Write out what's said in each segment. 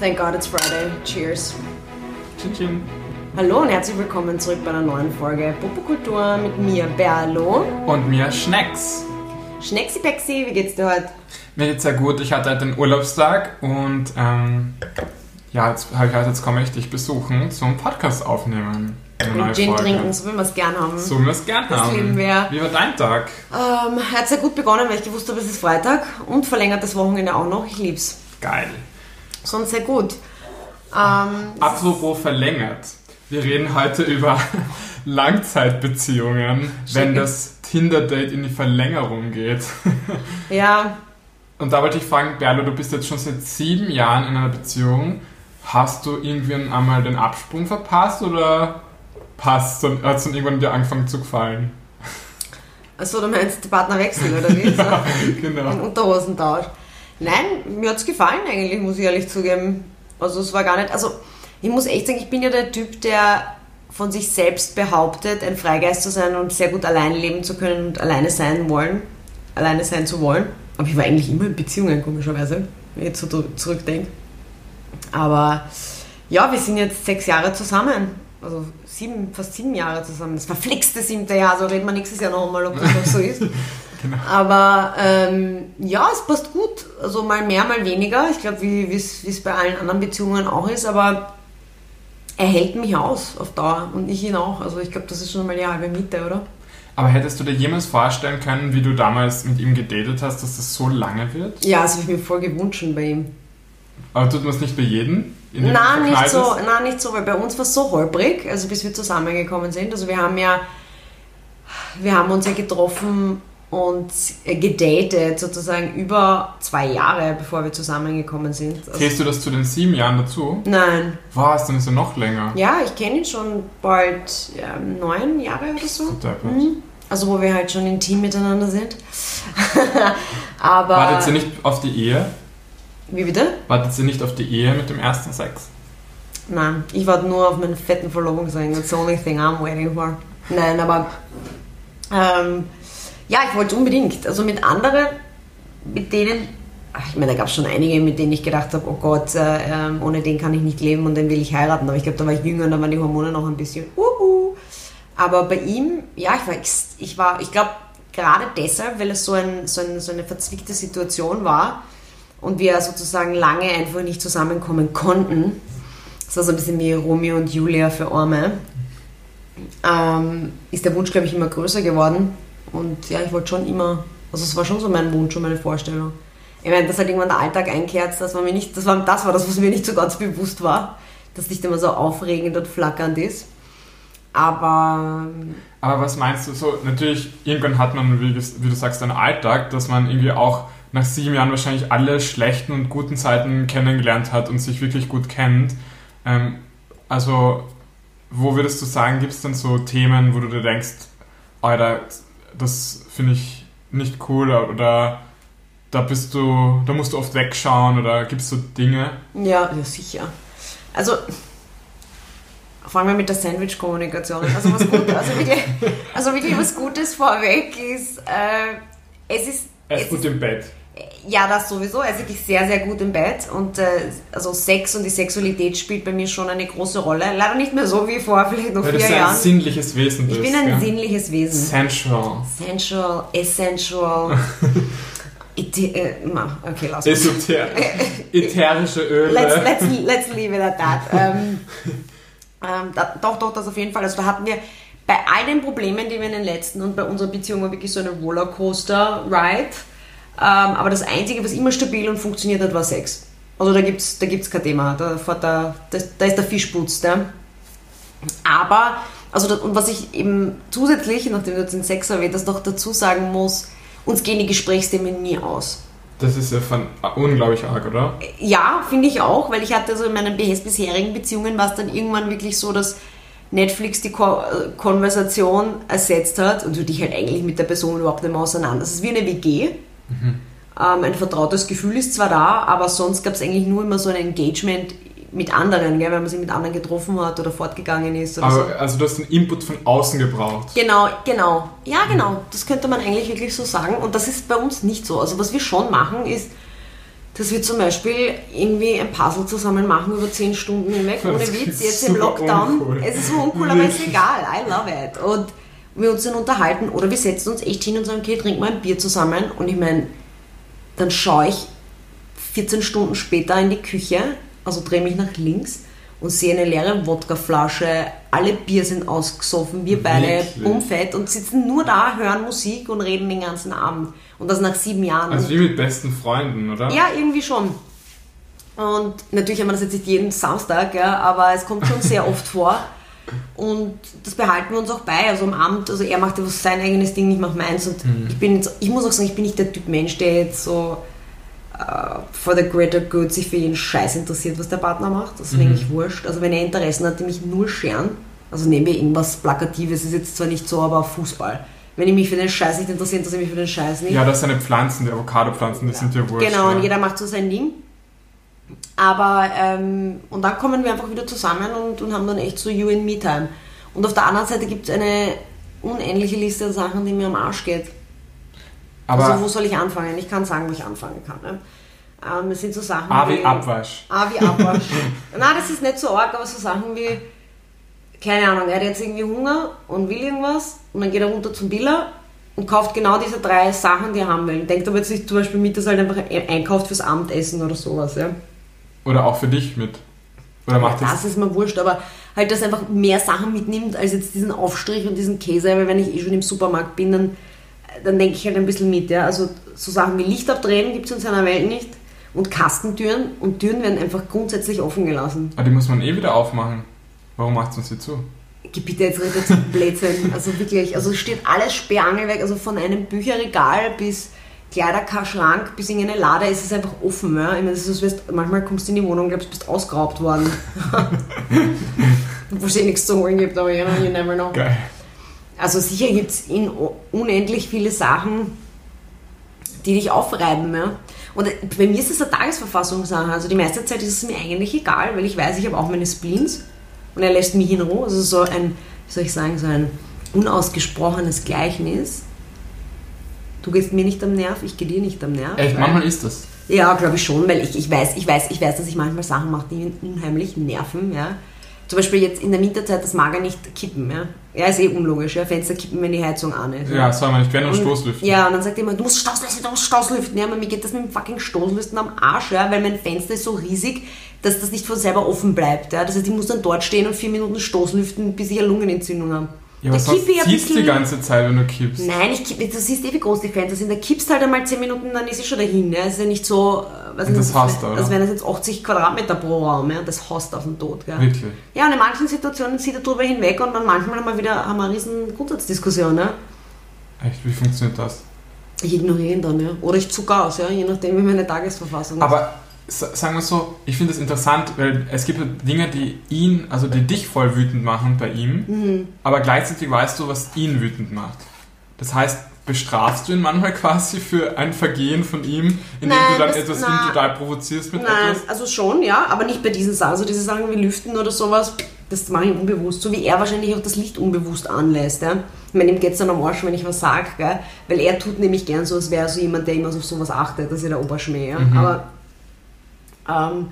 Thank God it's Friday. Cheers. Chin Chin. Hallo und herzlich willkommen zurück bei einer neuen Folge Popokultur mit mir, Berlo. Und mir Schnecks. Schnecksy Pexi, wie geht's dir heute? Mir geht's sehr gut. Ich hatte heute den Urlaubstag und ähm, ja, jetzt habe ich halt, jetzt komme ich dich besuchen zum Podcast aufnehmen. Und Gin Folge. trinken, so wie wir es gern haben. So wie wir es gern Das haben. lieben wir. Wie war dein Tag? Ähm, hat sehr gut begonnen, weil ich gewusst habe, es ist Freitag und verlängertes Wochenende auch noch. Ich lieb's. Geil. Sonst sehr gut. Ähm, Apropos verlängert. Wir reden heute über Langzeitbeziehungen, wenn das Tinder-Date in die Verlängerung geht. ja, Und da wollte ich fragen, Berlo, du bist jetzt schon seit sieben Jahren in einer Beziehung. Hast du irgendwie einmal den Absprung verpasst oder passt hat es dann irgendwann dir angefangen zu gefallen? also du meinst der Partnerwechsel oder wie? Ein genau. Unterhosentausch. Nein, mir hat's gefallen eigentlich, muss ich ehrlich zugeben. Also es war gar nicht, also ich muss echt sagen, ich bin ja der Typ, der von sich selbst behauptet, ein Freigeist zu sein und sehr gut allein leben zu können und alleine sein wollen, alleine sein zu wollen. Aber ich war eigentlich immer in Beziehungen, komischerweise, wenn ich jetzt so zurückdenke. Aber ja, wir sind jetzt sechs Jahre zusammen. Also sieben, fast sieben Jahre zusammen. Das verflixte siebte Jahr, so reden wir nächstes Jahr noch einmal, ob das noch so ist. Aber ähm, ja, es passt gut. Also mal mehr, mal weniger. Ich glaube, wie es bei allen anderen Beziehungen auch ist. Aber er hält mich aus auf Dauer und ich ihn auch. Also ich glaube, das ist schon mal die halbe Miete, oder? Aber hättest du dir jemals vorstellen können, wie du damals mit ihm gedatet hast, dass das so lange wird? Ja, das habe ich mir voll gewünscht bei ihm. Aber tut man es nicht bei jedem? Nein, nicht so, nein, nicht so, weil bei uns war es so holprig, also bis wir zusammengekommen sind. Also wir haben ja, wir haben uns ja getroffen und äh, gedatet sozusagen über zwei Jahre, bevor wir zusammengekommen sind. Also, Zählst du das zu den sieben Jahren dazu? nein, Was, dann ist er noch länger. ja, ich kenne ihn schon bald ähm, neun Jahre oder so. Mhm. Also wo wir halt schon intim miteinander sind. Aber Wartet ihr nicht auf die Ehe? wie bitte? Wartet ihr nicht auf die Ehe mit dem ersten Sex? Nein, ich warte nur auf meinen fetten Verlobungsring. That's the only thing I'm waiting for. Nein, aber ähm, ja, ich wollte unbedingt. Also mit anderen, mit denen, ach, ich meine, da gab es schon einige, mit denen ich gedacht habe, oh Gott, äh, ähm, ohne den kann ich nicht leben und den will ich heiraten. Aber ich glaube, da war ich jünger und da waren die Hormone noch ein bisschen. Uhu. Aber bei ihm, ja, ich war, ich war, ich glaube, gerade deshalb, weil es so, ein, so, ein, so eine verzwickte Situation war und wir sozusagen lange einfach nicht zusammenkommen konnten. Das war so ein bisschen wie Romeo und Julia für Arme. Ähm, ist der Wunsch, glaube ich, immer größer geworden. Und ja, ich wollte schon immer, also es war schon so mein Wunsch und meine Vorstellung. Ich meine, dass halt irgendwann der Alltag einkehrt, das war mir nicht, das war das, war das was mir nicht so ganz bewusst war, dass nicht immer so aufregend und flackernd ist. Aber Aber was meinst du so? Natürlich, irgendwann hat man, wie, wie du sagst, einen Alltag, dass man irgendwie auch nach sieben Jahren wahrscheinlich alle schlechten und guten Zeiten kennengelernt hat und sich wirklich gut kennt. Ähm, also, wo würdest du sagen, gibt es denn so Themen, wo du dir denkst, Alter, das finde ich nicht cool oder da bist du, da musst du oft wegschauen oder gibt es so Dinge? Ja, ja, sicher. Also, fangen wir mit der Sandwich-Kommunikation an. Also, was gut, also, wirklich, also wirklich was Gutes vorweg ist, äh, es ist. Er es ist gut im Bett. Ja, das sowieso. Er ist wirklich sehr, sehr gut im Bett. Und äh, also Sex und die Sexualität spielt bei mir schon eine große Rolle. Leider nicht mehr so wie vor vielleicht noch Weil du vier so ein Jahren. sinnliches Wesen Ich bist. bin ein gell? sinnliches Wesen. Sensual. Sensual, essential. Äh, okay, lass mal. Esoter ätherische Öle. let's, let's, let's leave it at that. Ähm, ähm, da, doch, doch, das auf jeden Fall. Also da hatten wir bei all den Problemen, die wir in den letzten und bei unserer Beziehung war wirklich so eine Rollercoaster-Ride. Ähm, aber das Einzige, was immer stabil und funktioniert hat, war Sex. Also da gibt es da gibt's kein Thema. Da, das, da ist der Fisch putzt. Ja. Aber, also und was ich eben zusätzlich, nachdem du jetzt den Sex erwähnt hast, noch dazu sagen muss, uns gehen die Gesprächsthemen nie aus. Das ist ja von, unglaublich arg, oder? Ja, finde ich auch, weil ich hatte so in meinen bis- bisherigen Beziehungen war es dann irgendwann wirklich so, dass Netflix die Ko äh, Konversation ersetzt hat und du dich halt eigentlich mit der Person überhaupt nicht mehr auseinander. Das ist wie eine WG. Ähm, ein vertrautes Gefühl ist zwar da, aber sonst gab es eigentlich nur immer so ein Engagement mit anderen, gell, wenn man sich mit anderen getroffen hat oder fortgegangen ist oder so. Aber also du hast den Input von außen gebraucht. Genau, genau. Ja, genau. Das könnte man eigentlich wirklich so sagen. Und das ist bei uns nicht so. Also was wir schon machen ist, dass wir zum Beispiel irgendwie ein Puzzle zusammen machen über 10 Stunden hinweg, ohne Witz, jetzt im Lockdown. uncool. Es ist so uncool, aber ist egal. I love it. Und wir uns dann unterhalten oder wir setzen uns echt hin und sagen, okay, trinken wir ein Bier zusammen. Und ich meine, dann schaue ich 14 Stunden später in die Küche, also drehe mich nach links und sehe eine leere Wodkaflasche, alle Bier sind ausgesoffen, wir beide bummfett und sitzen nur da, hören Musik und reden den ganzen Abend. Und das nach sieben Jahren. Also wie mit besten Freunden, oder? Ja, irgendwie schon. Und natürlich haben wir das jetzt nicht jeden Samstag, ja, aber es kommt schon sehr oft vor. Und das behalten wir uns auch bei. Also am Abend, also er macht ja was sein eigenes Ding, ich mache meins. Und ich bin jetzt, ich muss auch sagen, ich bin nicht der Typ Mensch, der jetzt so äh, for the greater good sich für jeden Scheiß interessiert, was der Partner macht. Das ist mir eigentlich wurscht. Also wenn er Interessen hat, die mich null scheren, also nehmen wir irgendwas Plakatives, ist jetzt zwar nicht so, aber Fußball. Wenn ich mich für den Scheiß nicht interessiere, interessiere ich mich für den Scheiß nicht. Ja, das sind Pflanzen, die Avocado-Pflanzen, die sind ja wurscht. Genau, ja. und jeder macht so sein Ding. Aber, ähm, und dann kommen wir einfach wieder zusammen und, und haben dann echt so You and Me Time. Und auf der anderen Seite gibt es eine unendliche Liste an Sachen, die mir am Arsch geht. Aber also, wo soll ich anfangen? Ich kann sagen, wo ich anfangen kann. Ne? Ähm, es sind so Sachen A wie Abwasch. A wie Abwasch. Nein, das ist nicht so arg, aber so Sachen wie, keine Ahnung, er hat jetzt irgendwie Hunger und will irgendwas und dann geht er runter zum Biller und kauft genau diese drei Sachen, die er haben will. Denkt aber jetzt nicht zum Beispiel mit, dass er halt einfach einkauft fürs Abendessen oder sowas. Ja? Oder auch für dich mit. Oder macht das... Das ist mir wurscht, aber halt, dass einfach mehr Sachen mitnimmt als jetzt diesen Aufstrich und diesen Käse, weil wenn ich eh schon im Supermarkt bin, dann, dann denke ich halt ein bisschen mit. Ja? Also so Sachen wie Licht abdrehen gibt es in seiner Welt nicht und Kastentüren und Türen werden einfach grundsätzlich offen gelassen. Aber die muss man eh wieder aufmachen. Warum macht uns die zu? Geh bitte jetzt nicht zum Blödsinn. Also wirklich, also es steht alles sperrangelweg, also von einem Bücherregal bis Kleiderschrank bis in eine Lade ist es einfach offen. Ja? Ich meine, das ist, manchmal kommst du in die Wohnung und glaubst, du bist ausgeraubt worden. Wo es eh nichts zu holen gibt, aber you, know, you never know. Geil. Also sicher gibt es unendlich viele Sachen, die dich aufreiben. Ja? Und bei mir ist das eine Tagesverfassungssache. Also die meiste Zeit ist es mir eigentlich egal, weil ich weiß, ich habe auch meine Spleens und er lässt mich in Ruhe. Also so ein, wie soll ich sagen, so ein unausgesprochenes Gleichnis. Du gehst mir nicht am Nerv, ich gehe dir nicht am Nerv. Echt, manchmal ist das. ja, glaube ich schon, weil ich, ich, weiß, ich, weiß, ich weiß, dass ich manchmal Sachen mache, die unheimlich nerven. Ja. Zum Beispiel jetzt in der Winterzeit, das mag er nicht kippen. Ja, ja ist eh unlogisch. Ja. Fenster kippen, wenn die Heizung an ist. Ja, soll man nicht. Wenn nur Und- Stoßlüften. Ja, und dann sagt er immer, du musst Stoßlüften, du musst Stoßlüften. Ja, aber mir geht das mit dem fucking Stoßlüften am Arsch, ja, weil mein Fenster ist so riesig, dass das nicht von selber offen bleibt. Ja. Das heißt, ich muss dann dort stehen und vier Minuten Stoßlüften, bis ich eine Lungenentzündung habe. Ja, aber sonst kippe ich ein die ganze Zeit, wenn du kippst. Nein, ich kipp, du siehst eh, wie groß die Fenster sind. Da kippst halt einmal 10 Minuten, dann ist es schon dahin. Ja. Es ist ja nicht so, äh, nicht, das hasst er, oder? als wären das jetzt 80 Quadratmeter pro Raum. Ja. Das hasst auf den Tod. Gell. Wirklich. Ja, und in manchen Situationen zieht er drüber hinweg und dann manchmal haben wir wieder haben wir eine riesen Grundsatzdiskussion. Ja. Echt, wie funktioniert das? Ich ignoriere ihn dann, ja. Oder ich zucke aus, ja, je nachdem, wie meine Tagesverfassung ist. Aber sagen wir so, ich finde das interessant, weil es gibt halt Dinge, die ihn, also die dich voll wütend machen bei ihm, Mhm. aber gleichzeitig weißt du, was ihn wütend macht. Das heißt, bestrafst du ihn manchmal quasi für ein Vergehen von ihm, indem Nein, du dann das- etwas na. ihn total provozierst mit Nein, etwas? also schon, ja, aber nicht bei diesen Sachen. Also diese Sachen wie Lüften oder sowas, das mache ich unbewusst. So wie er wahrscheinlich auch das Licht unbewusst anlässt. Ja. Ich meine, ihm geht es dann am Arsch, wenn ich was sage, weil er tut nämlich gern so, als wäre er so jemand, der immer so auf sowas achtet, dass er der Oberschmäh. Ja. Aber ähm,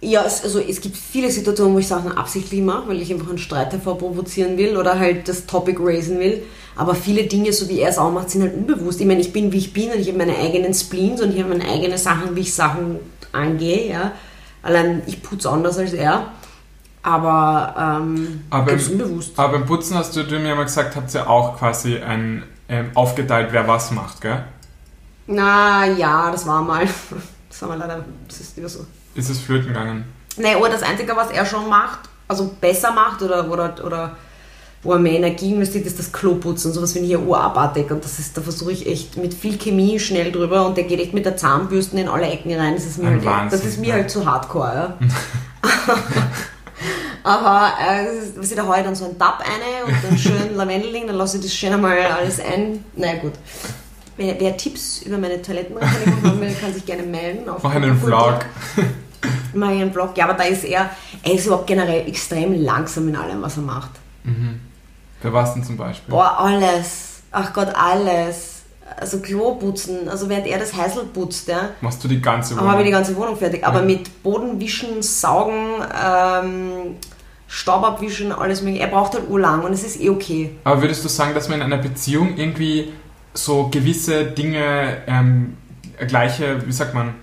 ja, es, also es gibt viele Situationen, wo ich Sachen absichtlich mache, weil ich einfach einen Streit hervorprovozieren will oder halt das Topic raisen will. Aber viele Dinge, so wie er es auch macht, sind halt unbewusst. Ich meine, ich bin wie ich bin und ich habe meine eigenen Spleens und ich habe meine eigenen Sachen, wie ich Sachen angehe. Ja. Allein ich putze anders als er. Aber, ähm, Aber ganz unbewusst. Aber beim Putzen hast du, du mir mal gesagt, habt ihr auch quasi ein, ähm, aufgeteilt, wer was macht, gell? Na ja, das war mal. Das war mal leider, das ist wieder so. Ist es flöten gegangen? Nee, oder das Einzige, was er schon macht, also besser macht oder, oder, oder wo er mehr Energie investiert, ist das Kloputzen. Sowas finde ich ja urabartig und das ist, da versuche ich echt mit viel Chemie schnell drüber und der geht echt mit der Zahnbürste in alle Ecken rein. Das ist mir, Ein halt, Wahnsinn, das ist mir ja. halt zu hardcore. Ja. Aber äh, was ich da ich dann so einen Tab eine und dann schön Lavendeling, dann lasse ich das schön einmal alles ein. Na ja, gut. Wer, wer Tipps über meine Toilettenreinigung haben will, kann sich gerne melden. Auf Mach einen Vlog. Mach einen Vlog. Ja, aber da ist er, er ist überhaupt generell extrem langsam in allem, was er macht. Für was denn zum Beispiel? Boah, alles. Ach Gott, alles. also Klo putzen, also während er das Heißel putzt, ja, Machst du die ganze aber habe ich die Wohnung? ganze Wohnung fertig. Aber Ja. mit Bodenwischen, Saugen, ähm, Staub abwischen, alles mögliche. Er braucht halt urlang und es ist eh okay. Aber würdest du sagen, dass man in einer Beziehung irgendwie so gewisse Dinge ähm, gleiche, wie sagt man,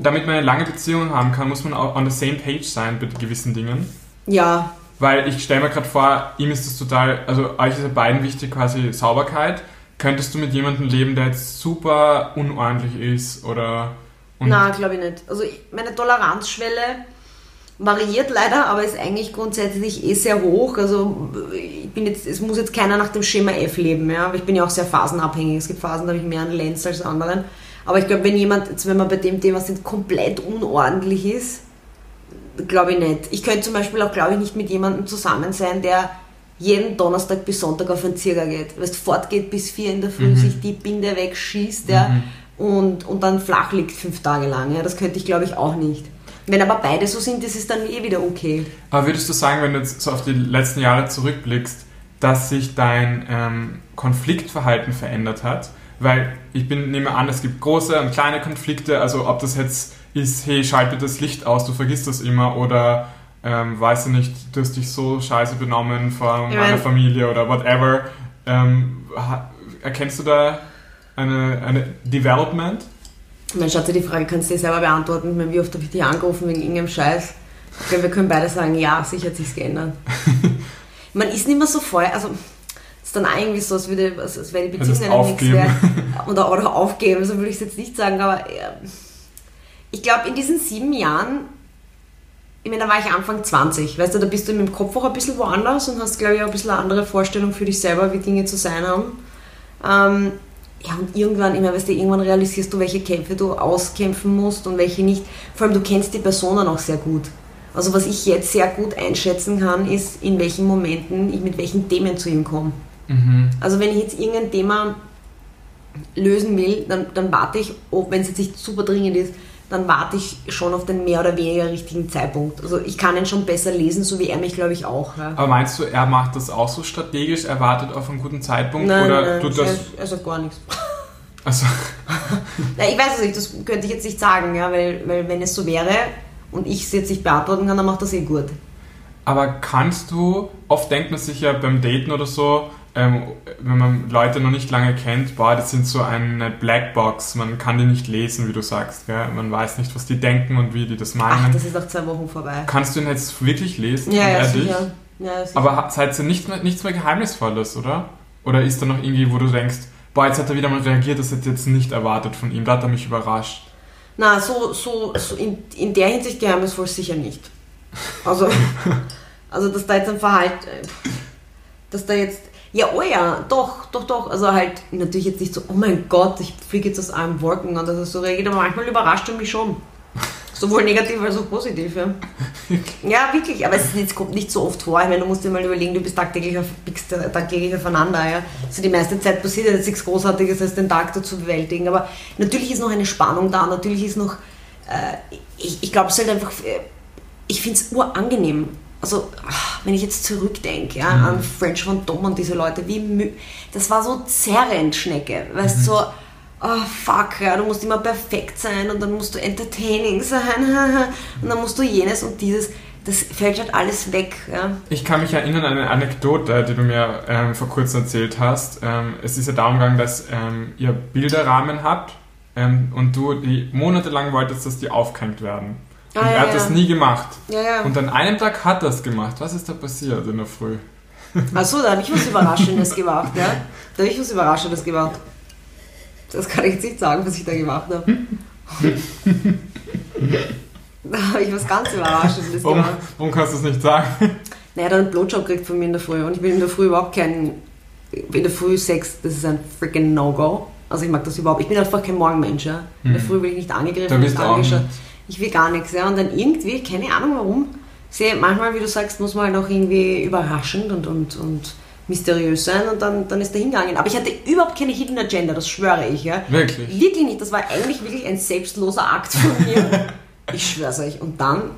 damit man eine lange Beziehung haben kann, muss man auch on the same page sein bei gewissen Dingen? Ja, Weil ich stelle mir gerade vor, ihm ist es total, also euch ist ja beiden wichtig quasi Sauberkeit. Könntest du mit jemandem leben, der jetzt super unordentlich ist oder... na, glaube ich nicht. Also meine Toleranzschwelle variiert leider, aber ist eigentlich grundsätzlich eh sehr hoch. Also ich bin jetzt, es muss jetzt keiner nach dem Schema F leben, ja. Aber ich bin ja auch sehr phasenabhängig. Es gibt Phasen, da habe ich mehr einen Lenz als anderen. Aber ich glaube, wenn jemand, jetzt wenn man bei dem Thema sind, komplett unordentlich ist, glaube ich nicht. Ich könnte zum Beispiel auch, glaube ich, nicht mit jemandem zusammen sein, der jeden Donnerstag bis Sonntag auf einen Zirger geht. Weißt, fortgeht bis vier in der Früh, Mhm. sich die Binde wegschießt, ja, und, und dann flach liegt fünf Tage lang. Ja. Das könnte ich, glaube ich, auch nicht. Wenn aber beide so sind, ist es dann eh wieder okay. Aber würdest du sagen, wenn du jetzt so auf die letzten Jahre zurückblickst, dass sich dein ähm, Konfliktverhalten verändert hat? Weil ich bin, nehme an, es gibt große und kleine Konflikte, also ob das jetzt ist, hey, schalte das Licht aus, du vergisst das immer, oder ähm, weißt du nicht, du hast dich so scheiße benommen vor Ich meiner mein- Familie oder whatever. Ähm, erkennst du da eine, eine Development? Mein Schatz, die Frage kannst du dir selber beantworten. Wie oft habe ich dich angerufen wegen irgendeinem Scheiß? Ich glaube, wir können beide sagen, ja, sicher hat sich's geändert. Man ist nicht mehr so voll, also es ist dann auch irgendwie so, als, würde, als, als wäre die Beziehung einem nichts wert. Oder, oder aufgeben, so würde ich es jetzt nicht sagen, aber äh, ich glaube, in diesen sieben Jahren, ich meine, da war ich Anfang 20, weißt du, da bist du mit dem Kopf auch ein bisschen woanders und hast, glaube ich, auch ein bisschen eine andere Vorstellung für dich selber, wie Dinge zu sein haben. Ähm, ja, und irgendwann, ich meine, weißt du, irgendwann realisierst du, welche Kämpfe du auskämpfen musst und welche nicht. Vor allem, du kennst die Personen auch sehr gut. Also was ich jetzt sehr gut einschätzen kann, ist, in welchen Momenten ich mit welchen Themen zu ihm komme. Mhm. Also wenn ich jetzt irgendein Thema lösen will, dann, dann warte ich, ob- wenn es jetzt nicht super dringend ist, dann warte ich schon auf den mehr oder weniger richtigen Zeitpunkt. Also ich kann ihn schon besser lesen, so wie er mich, glaube ich, auch. Ja. Aber meinst du, er macht das auch so strategisch, er wartet auf einen guten Zeitpunkt? Nein, oder nein, tut das. er, er sagt gar nichts. Also, Na, ich weiß es nicht, das könnte ich jetzt nicht sagen, ja, weil, weil wenn es so wäre und ich es jetzt nicht beantworten kann, dann macht das eh gut. Aber kannst du, oft denkt man sich ja beim Daten oder so, ähm, wenn man Leute noch nicht lange kennt, boah, das sind so eine Blackbox, man kann die nicht lesen, wie du sagst, gell? man weiß nicht, was die denken und wie die das Ach, meinen. das ist nach zwei Wochen vorbei. kannst du ihn jetzt wirklich lesen? Ja, ja, er sicher. Ja, sicher. Aber seid ihr nicht mehr, nichts mehr Geheimnisvolles, oder? Oder ist da noch irgendwie, wo du denkst, boah, jetzt hat er wieder mal reagiert, das hätte ich jetzt nicht erwartet von ihm, da hat er mich überrascht. Na, so, so, so in, in der Hinsicht geheimnisvoll sicher nicht. Also, also dass da jetzt ein Verhalten, dass da jetzt, ja, oh ja, doch, doch, doch, also halt natürlich jetzt nicht so, oh mein Gott, ich fliege jetzt aus allen Wolken und dass er so reagiert, aber manchmal überrascht er mich schon. Sowohl negativ als auch positiv, ja. Ja, wirklich, aber es ist nicht, kommt nicht so oft vor. Ich meine, du musst dir mal überlegen, du bist tagtäglich, auf, biegst tagtäglich aufeinander, ja. Also die meiste Zeit passiert jetzt nichts Großartiges, als den Tag dazu bewältigen. Aber natürlich ist noch eine Spannung da, natürlich ist noch, äh, ich, ich glaube, es ist halt einfach, äh, ich finde es urangenehm. Also, ach, wenn ich jetzt zurückdenke ja, an French von Dom und diese Leute, wie mü das war so zerrend, Schnecke. Weißt du, so, oh fuck, ja, du musst immer perfekt sein und dann musst du entertaining sein und dann musst du jenes und dieses. Das fällt halt alles weg. Ja. Ich kann mich erinnern an eine Anekdote, die du mir ähm, vor kurzem erzählt hast. Ähm, es ist ja darum gegangen, dass ähm, ihr Bilderrahmen habt ähm, und du die monatelang wolltest, dass die aufgehängt werden. Ah, und ja, er hat ja. das nie gemacht. Ja. Und an einem Tag hat er es gemacht. Was ist da passiert in der Früh? Achso, da habe ich was Überraschendes gemacht, ja. Da habe ich was Überraschendes gemacht. Das kann ich jetzt nicht sagen, was ich da gemacht habe. da habe ich was ganz Überraschendes Warum, gemacht. warum kannst du es nicht sagen? Naja, hat einen Blowjob gekriegt von mir in der Früh und ich bin in der Früh überhaupt kein. In der Früh Sex, das ist ein freaking No-Go. Also ich mag das überhaupt. Ich bin einfach kein Morgenmensch. Ja. In der Mhm. Früh will ich nicht angegriffen, nicht angeschaut. nicht. Ich will gar nichts. Ja. Und dann irgendwie, keine Ahnung warum, sehe manchmal, wie du sagst, muss man halt auch irgendwie überraschend und, und, und mysteriös sein und dann, dann ist er hingegangen. Aber ich hatte überhaupt keine Hidden Agenda, das schwöre ich. Ja. Wirklich? Wirklich nicht. Das war eigentlich wirklich ein selbstloser Akt von mir. ich schwöre euch. Und dann,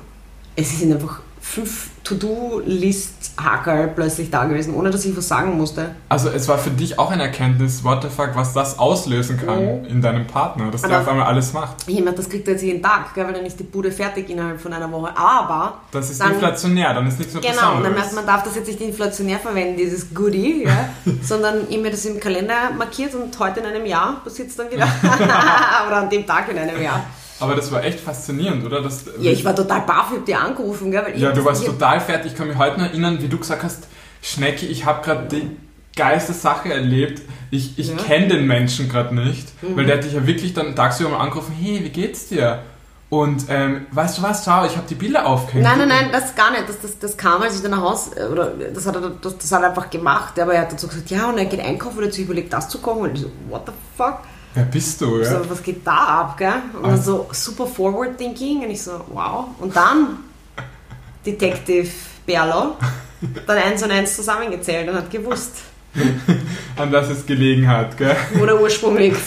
es ist einfach fünf To-Do-List-Hacker plötzlich da gewesen, ohne dass ich was sagen musste. Also es war für dich auch eine Erkenntnis, what the fuck, was das auslösen kann Mhm. in deinem Partner, dass der Aber- auf einmal alles macht. Jemand, das kriegt er jetzt jeden Tag, gell, weil dann ist die Bude fertig innerhalb von einer Woche. Aber Das ist Dann- inflationär, dann ist nichts mehr Genau, dann merkt man, darf das jetzt nicht inflationär verwenden, dieses Goodie, ja, sondern ich mir das im Kalender markiert und heute in einem Jahr passiert es dann wieder. Oder an dem Tag in einem Jahr. Aber das war echt faszinierend, oder? Das, Ja, ich war total baff, ich hab dir angerufen, gell, Ja, du warst total fertig. Ich kann mich heute noch erinnern, wie du gesagt hast, Schnecki, ich habe gerade die geilste Sache erlebt. Ich, ich Ja. Mhm. kenne den Menschen gerade nicht, weil der hat dich ja wirklich dann tagsüber mal angerufen, hey, wie geht's dir? Und ähm, weißt du was, schau, ich habe die Bilder aufgehängt. Nein, nein, nein, das gar nicht. Das, das, das kam, als ich dann nach Hause, oder das hat er, das, das hat er einfach gemacht. Aber er hat dazu gesagt, ja, und er geht einkaufen und hat sich überlegt, das zu kochen. Und ich so, what the fuck? Wer bist du, ja? So, was geht da ab, gell? Und dann so super forward thinking. Und ich so, wow. Und dann Detective Berlo, dann eins und eins zusammengezählt und hat gewusst, An das es gelegen hat, gell? wo der Ursprung liegt.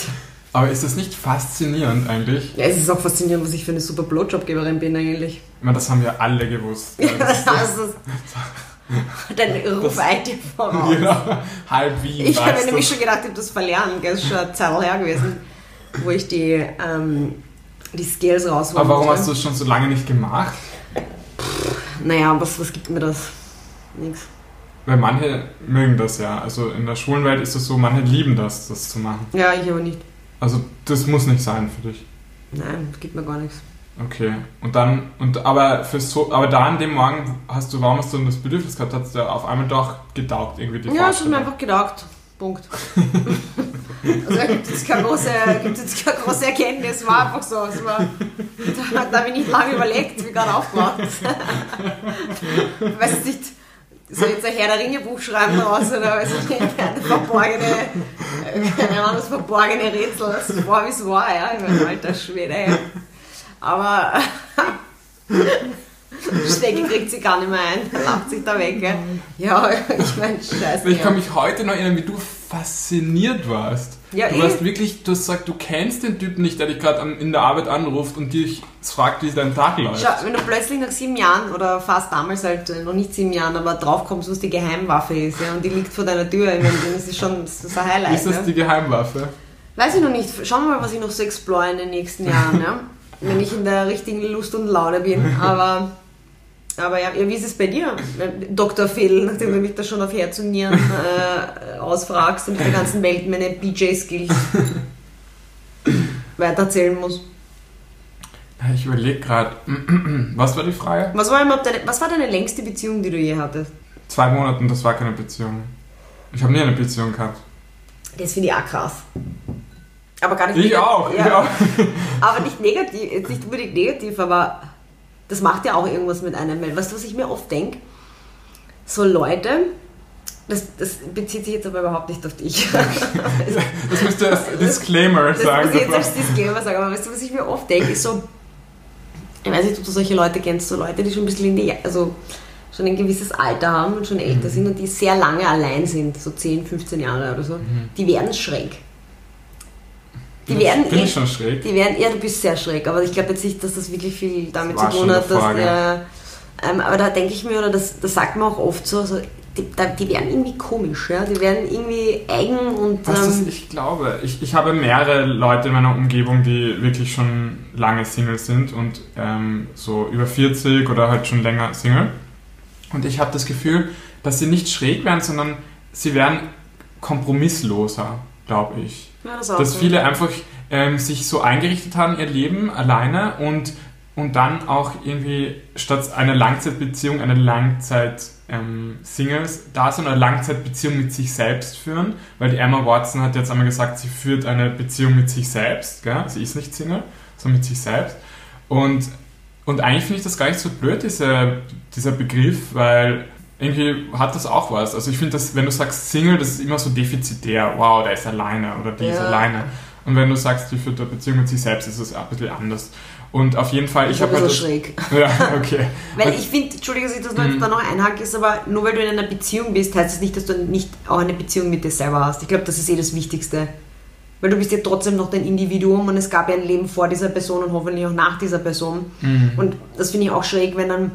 Aber ist das nicht faszinierend eigentlich? Ja, es ist auch faszinierend, was ich für eine super Blowjobgeberin bin eigentlich. Ich meine, das haben wir alle gewusst. Ja, das heißt, das, dein Ruf eilt dir voraus. genau. Halb wie. Ich habe nämlich schon gedacht, ich habe das verlernen, gell? das ist schon eine Zeit her gewesen, wo ich die, ähm, die Skills rausholen Aber warum hast du es schon so lange nicht gemacht? Naja, was, was gibt mir das? Nix. Weil manche mögen das ja. Also in der schwulen Welt ist es so, manche lieben das, das zu machen. Ja, ich aber nicht. Also das muss nicht sein für dich. Nein, das gibt mir gar nichts. Okay. Und dann, und aber für so, aber da an dem Morgen hast du, warum hast du das Bedürfnis gehabt, es dir auf einmal doch getaugt, irgendwie die Ja, es hat mir einfach gedacht. Punkt. also da gibt es keine große, gibt jetzt keine große Erkenntnis, war einfach so. Es war, da, da habe ich nicht lange überlegt, wie gerade aufgewacht. weiß ich nicht, soll jetzt ein Herr der Ringe Buch schreiben daraus oder weiß ich nicht, verborgene, keine Ahnung, das verborgene Rätsel, das war wie es war, ja, ich meine, alter Schwede, ja. Aber Stecke kriegt sie gar nicht mehr ein, lacht sich da weg, gell? Ja, ich meine, scheiße. Ich kann mich heute noch erinnern, wie du fasziniert warst. Ja, du eh. warst wirklich, du hast gesagt, du kennst den Typen nicht, der dich gerade in der Arbeit anruft und dich fragt, wie dein Tag läuft. Schau, wenn du plötzlich nach sieben Jahren oder fast damals halt äh, noch nicht sieben Jahren, aber draufkommst, was die Geheimwaffe ist, ja, und die liegt vor deiner Tür, ich meine, das ist schon das ist ein Highlight. ist das ne? die Geheimwaffe? Weiß ich noch nicht. Schauen wir mal, was ich noch so explore in den nächsten Jahren, ja? wenn ich in der richtigen Lust und Laune bin. Aber, aber ja, ja, wie ist es bei dir, Dr. Phil, nachdem du mich da schon auf Herz und Nieren äh, ausfragst und ich der ganzen Welt meine BJ-Skills weitererzählen muss? Ich überlege gerade, was war die Frage? Was war, überhaupt deine, was war deine längste Beziehung, die du je hattest? Zwei Monaten, das war keine Beziehung. Ich habe nie eine Beziehung gehabt. Das finde ich auch krass. Aber gar nicht Ich negativ- auch, ja, ich auch. Aber nicht negativ, jetzt nicht unbedingt negativ, aber das macht ja auch irgendwas mit einem. Weil, weißt du, was ich mir oft denke? So Leute, das, das bezieht sich jetzt aber überhaupt nicht auf dich. Das müsste als Disclaimer Das sagen. muss ich jetzt als Disclaimer sagen, aber weißt du, was ich mir oft denke, ist so, ich weiß nicht, ob du solche Leute kennst, so Leute, die schon ein bisschen in die, also schon ein gewisses Alter haben und schon älter sind und die sehr lange allein sind, so 10, 15 Jahre oder so, die werden schräg. Die werden Bin eh- ich schon schräg? Die werden, ja, du bist sehr schräg, aber ich glaube jetzt nicht, dass das wirklich viel damit zu tun hat, dass der, ähm, aber da denke ich mir, oder das, das sagt man auch oft so, so die, die werden irgendwie komisch, ja, die werden irgendwie eigen und ähm, ich glaube, ich, ich habe mehrere Leute in meiner Umgebung, die wirklich schon lange Single sind und ähm, so über 40 oder halt schon länger Single. Und ich habe das Gefühl, dass sie nicht schräg werden, sondern sie werden kompromissloser, glaube ich. Ja, das Dass so. viele einfach ähm, sich so eingerichtet haben, ihr Leben alleine und, und dann auch irgendwie statt einer Langzeitbeziehung eine Langzeit ähm, Singles da sind, eine Langzeitbeziehung mit sich selbst führen, weil die Emma Watson hat jetzt einmal gesagt, sie führt eine Beziehung mit sich selbst, gell? sie ist nicht Single, sondern mit sich selbst und, und eigentlich finde ich das gar nicht so blöd, diese, dieser Begriff, weil irgendwie hat das auch was. Also ich finde, dass wenn du sagst Single, das ist immer so defizitär. Wow, der ist alleine oder die ist Ja. alleine. Und wenn du sagst, die führt eine Beziehung mit sich selbst, ist es ein bisschen anders. Und auf jeden Fall, ich Ich habe habe halt... so schräg. Ja, okay. Weil ich finde, Entschuldigung, dass ich das noch, Mhm. da noch einhake, ist aber nur weil du in einer Beziehung bist, heißt es das nicht, dass du nicht auch eine Beziehung mit dir selber hast. Ich glaube, das ist eh das Wichtigste. Weil du bist ja trotzdem noch dein Individuum und es gab ja ein Leben vor dieser Person und hoffentlich auch nach dieser Person. Mhm. Und das finde ich auch schräg, wenn dann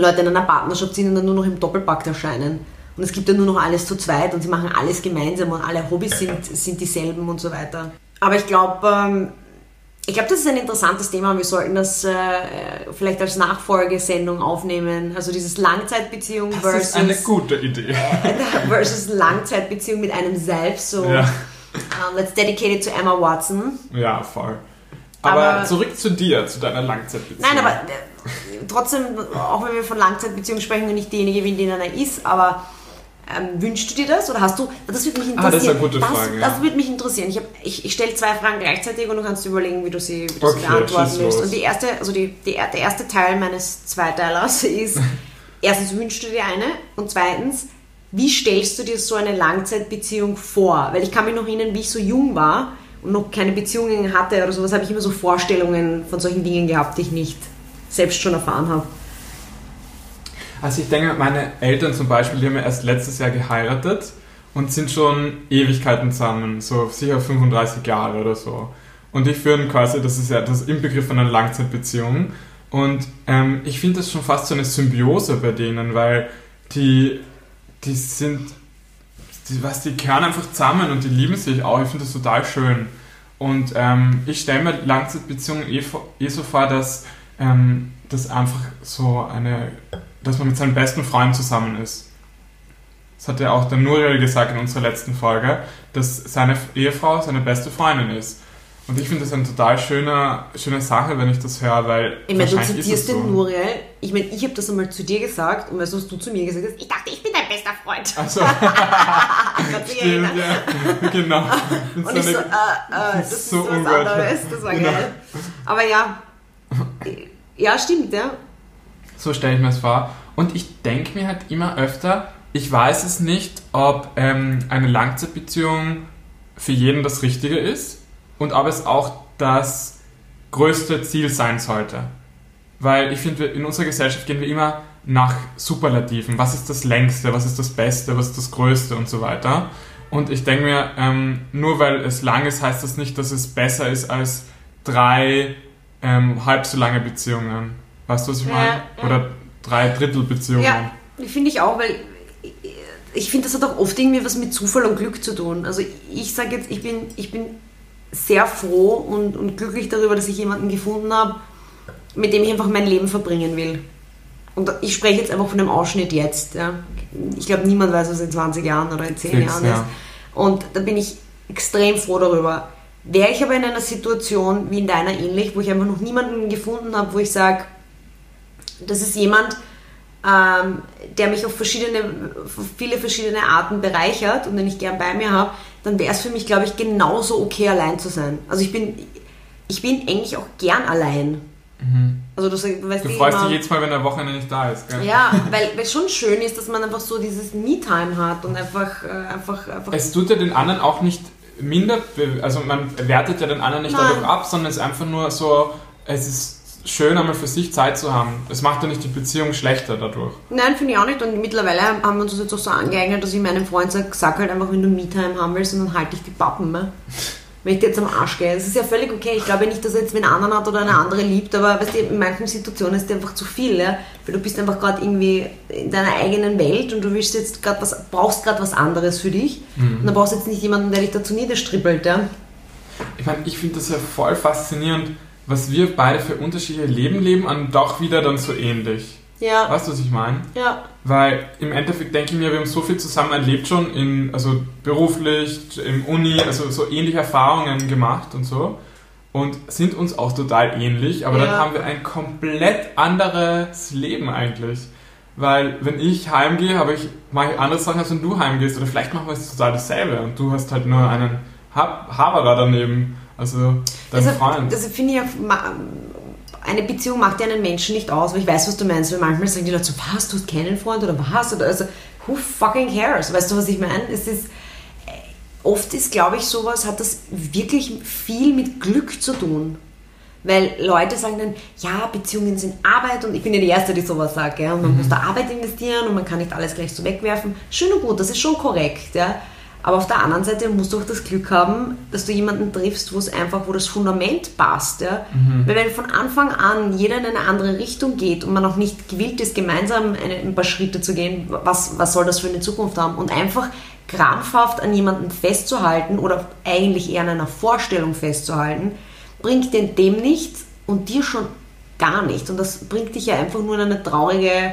Leute in einer Partnerschaft sind und dann nur noch im Doppelpakt erscheinen. Und es gibt dann nur noch alles zu zweit und sie machen alles gemeinsam und alle Hobbys sind, sind dieselben und so weiter. Aber ich glaube, ähm, ich glaube, das ist ein interessantes Thema und wir sollten das äh, vielleicht als Nachfolgesendung aufnehmen. Also dieses Langzeitbeziehung Das versus, ist eine gute Idee. versus Langzeitbeziehung mit einem selbst. So, Ja, uh, let's dedicate it to Emma Watson. ja voll. Aber, Aber- zurück zu dir, zu deiner Langzeitbeziehung. Nein, aber äh, trotzdem, auch wenn wir von Langzeitbeziehungen sprechen und nicht diejenige, wie in denen er ist, aber ähm, wünschst du dir das oder hast du, das würde mich interessieren. Ah, das ist eine gute das, Frage, Das ja. würde mich interessieren. Ich, hab- ich, ich stelle zwei Fragen gleichzeitig und du kannst überlegen, wie du sie, wie du Okay, sie beantworten willst. Und die erste, also die, die, der erste Teil meines Zweiteilers ist, erstens wünschst du dir eine und zweitens, wie stellst du dir so eine Langzeitbeziehung vor? Weil ich kann mich noch erinnern, wie ich so jung war und noch keine Beziehungen hatte oder sowas, habe ich immer so Vorstellungen von solchen Dingen gehabt, die ich nicht selbst schon erfahren habe. Also ich denke, meine Eltern zum Beispiel, die haben ja erst letztes Jahr geheiratet und sind schon Ewigkeiten zusammen, so sicher 35 Jahre oder so. Und die führen quasi, das ist ja das Inbegriff einer Langzeitbeziehung. Und ähm, ich finde das schon fast so eine Symbiose bei denen, weil die, die sind, die, was, die kehren einfach zusammen und die lieben sich auch. Ich finde das total schön. Und ähm, ich stelle mir Langzeitbeziehungen eh, eh so vor, dass ähm, das einfach so eine, dass man mit seinem besten Freund zusammen ist. Das hat ja auch der Nuriel gesagt in unserer letzten Folge, dass seine Ehefrau seine beste Freundin ist. Und ich finde das eine total schöne, schöne Sache, wenn ich das höre, weil Ich meine, du zitierst den so. Nuriel. Ich meine, ich habe das einmal zu dir gesagt und weißt du, was du zu mir gesagt hast? Ich dachte, ich bin dein bester Freund. Also, stimmt, ja, genau. Und Und ich so, äh, äh, das ist so was anderes, das war Genau. geil. Aber ja, ja, stimmt, ja. So stelle ich mir es vor. Und ich denke mir halt immer öfter, ich weiß es nicht, ob ähm, eine Langzeitbeziehung für jeden das Richtige ist und ob es auch das größte Ziel sein sollte. Weil ich finde, in unserer Gesellschaft gehen wir immer nach Superlativen. Was ist das längste, was ist das Beste, was ist das Größte und so weiter. Und ich denke mir, ähm, nur weil es lang ist, heißt das nicht, dass es besser ist als drei ähm, halb so lange Beziehungen. Weißt du, was ich meine? ja. Oder drei Drittel Beziehungen. Ja, finde ich auch, weil ich finde, das hat auch oft irgendwie was mit Zufall und Glück zu tun. Also ich sage jetzt, ich bin, ich bin sehr froh und, und glücklich darüber, dass ich jemanden gefunden habe, mit dem ich einfach mein Leben verbringen will. Und ich spreche jetzt einfach von dem Ausschnitt jetzt. Ja. Ich glaube, niemand weiß, was in 20 Jahren oder in 10 Fix, Jahren ja. ist. Und da bin ich extrem froh darüber. Wäre ich aber in einer Situation wie in deiner ähnlich, wo ich einfach noch niemanden gefunden habe, wo ich sage, das ist jemand, ähm, der mich auf verschiedene, auf viele verschiedene Arten bereichert und den ich gern bei mir habe, dann wäre es für mich, glaube ich, genauso okay, allein zu sein. Also ich bin, ich bin eigentlich auch gern allein. Also du, weißt Du freust immer- dich jedes Mal, wenn der Wochenende nicht da ist, gell? ja, weil weil es schon schön ist, dass man einfach so dieses Me-Time hat und einfach, äh, einfach, einfach Es tut ja den anderen auch nicht minder, also man wertet ja den anderen nicht Nein. dadurch ab, sondern es ist einfach nur so, es ist schön, einmal für sich Zeit zu haben. Es macht ja nicht die Beziehung schlechter dadurch. Nein, finde ich auch nicht. Und mittlerweile haben wir uns das jetzt auch so angeeignet, dass ich meinem Freund sage, sag halt einfach, wenn du Me-Time haben willst, und dann halte ich die Pappen. Ne? Wenn ich dir jetzt am Arsch gehe. Das ist ja völlig okay. Ich glaube nicht, dass er jetzt wen anderen hat oder eine andere liebt, aber weißt du, in manchen Situationen ist dir einfach zu viel. Ja? Weil du bist einfach gerade irgendwie in deiner eigenen Welt und du willst jetzt gerade was, brauchst gerade was anderes für dich. Und dann brauchst du jetzt nicht jemanden, der dich dazu niederstrippelt. Ja? Ich meine, ich finde das ja voll faszinierend, was wir beide für unterschiedliche Leben leben und doch wieder dann so ähnlich. Ja. Weißt du, was ich meine? Ja. Weil im Endeffekt denke ich mir, wir haben so viel zusammen erlebt schon, in, also beruflich, im Uni, also so ähnliche Erfahrungen gemacht und so. Und sind uns auch total ähnlich, aber dann Ja. haben wir ein komplett anderes Leben eigentlich. Weil wenn ich heimgehe, habe ich, mache ich andere Sachen, als wenn du heimgehst. Oder vielleicht machen wir es total dasselbe und du hast halt nur einen Hab Haberer daneben. Also dein Deshalb, Freund. deshalb finde ich, ma- eine Beziehung macht ja einen Menschen nicht aus, weil ich weiß, was du meinst, weil manchmal sagen die Leute so, was, du hast keinen Freund oder was? Oder also, who fucking cares? Weißt du, was ich meine? Es ist, äh, oft ist, glaube ich, sowas, hat das wirklich viel mit Glück zu tun. Weil Leute sagen dann, ja, Beziehungen sind Arbeit und ich bin ja die Erste, die sowas sagt. Ja? Und man muss da Arbeit investieren und man kann nicht alles gleich so wegwerfen. Schön und gut, das ist schon korrekt. Ja? Aber auf der anderen Seite musst du auch das Glück haben, dass du jemanden triffst, wo es einfach, wo das Fundament passt. Ja? Weil wenn von Anfang an jeder in eine andere Richtung geht und man auch nicht gewillt ist, gemeinsam eine, ein paar Schritte zu gehen, was, was soll das für eine Zukunft haben? Und einfach krampfhaft an jemanden festzuhalten oder eigentlich eher an einer Vorstellung festzuhalten, bringt den dem nichts und dir schon gar nichts. Und das bringt dich ja einfach nur in eine traurige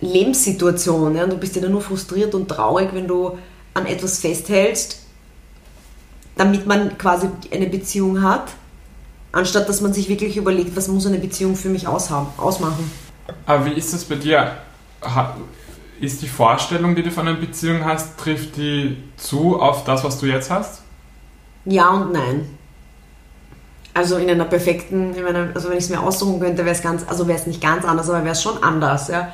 Lebenssituation. Ja? Und du bist ja dann nur frustriert und traurig, wenn du an etwas festhältst, damit man quasi eine Beziehung hat, anstatt dass man sich wirklich überlegt, was muss eine Beziehung für mich aushaben, ausmachen. Aber wie ist das bei dir? Ist die Vorstellung, die du von einer Beziehung hast, trifft die zu auf das, was du jetzt hast? Ja und nein. Also in einer perfekten, in einer, also wenn ich es mir aussuchen könnte, wäre es ganz, also wäre es nicht ganz anders, aber wäre es schon anders, ja.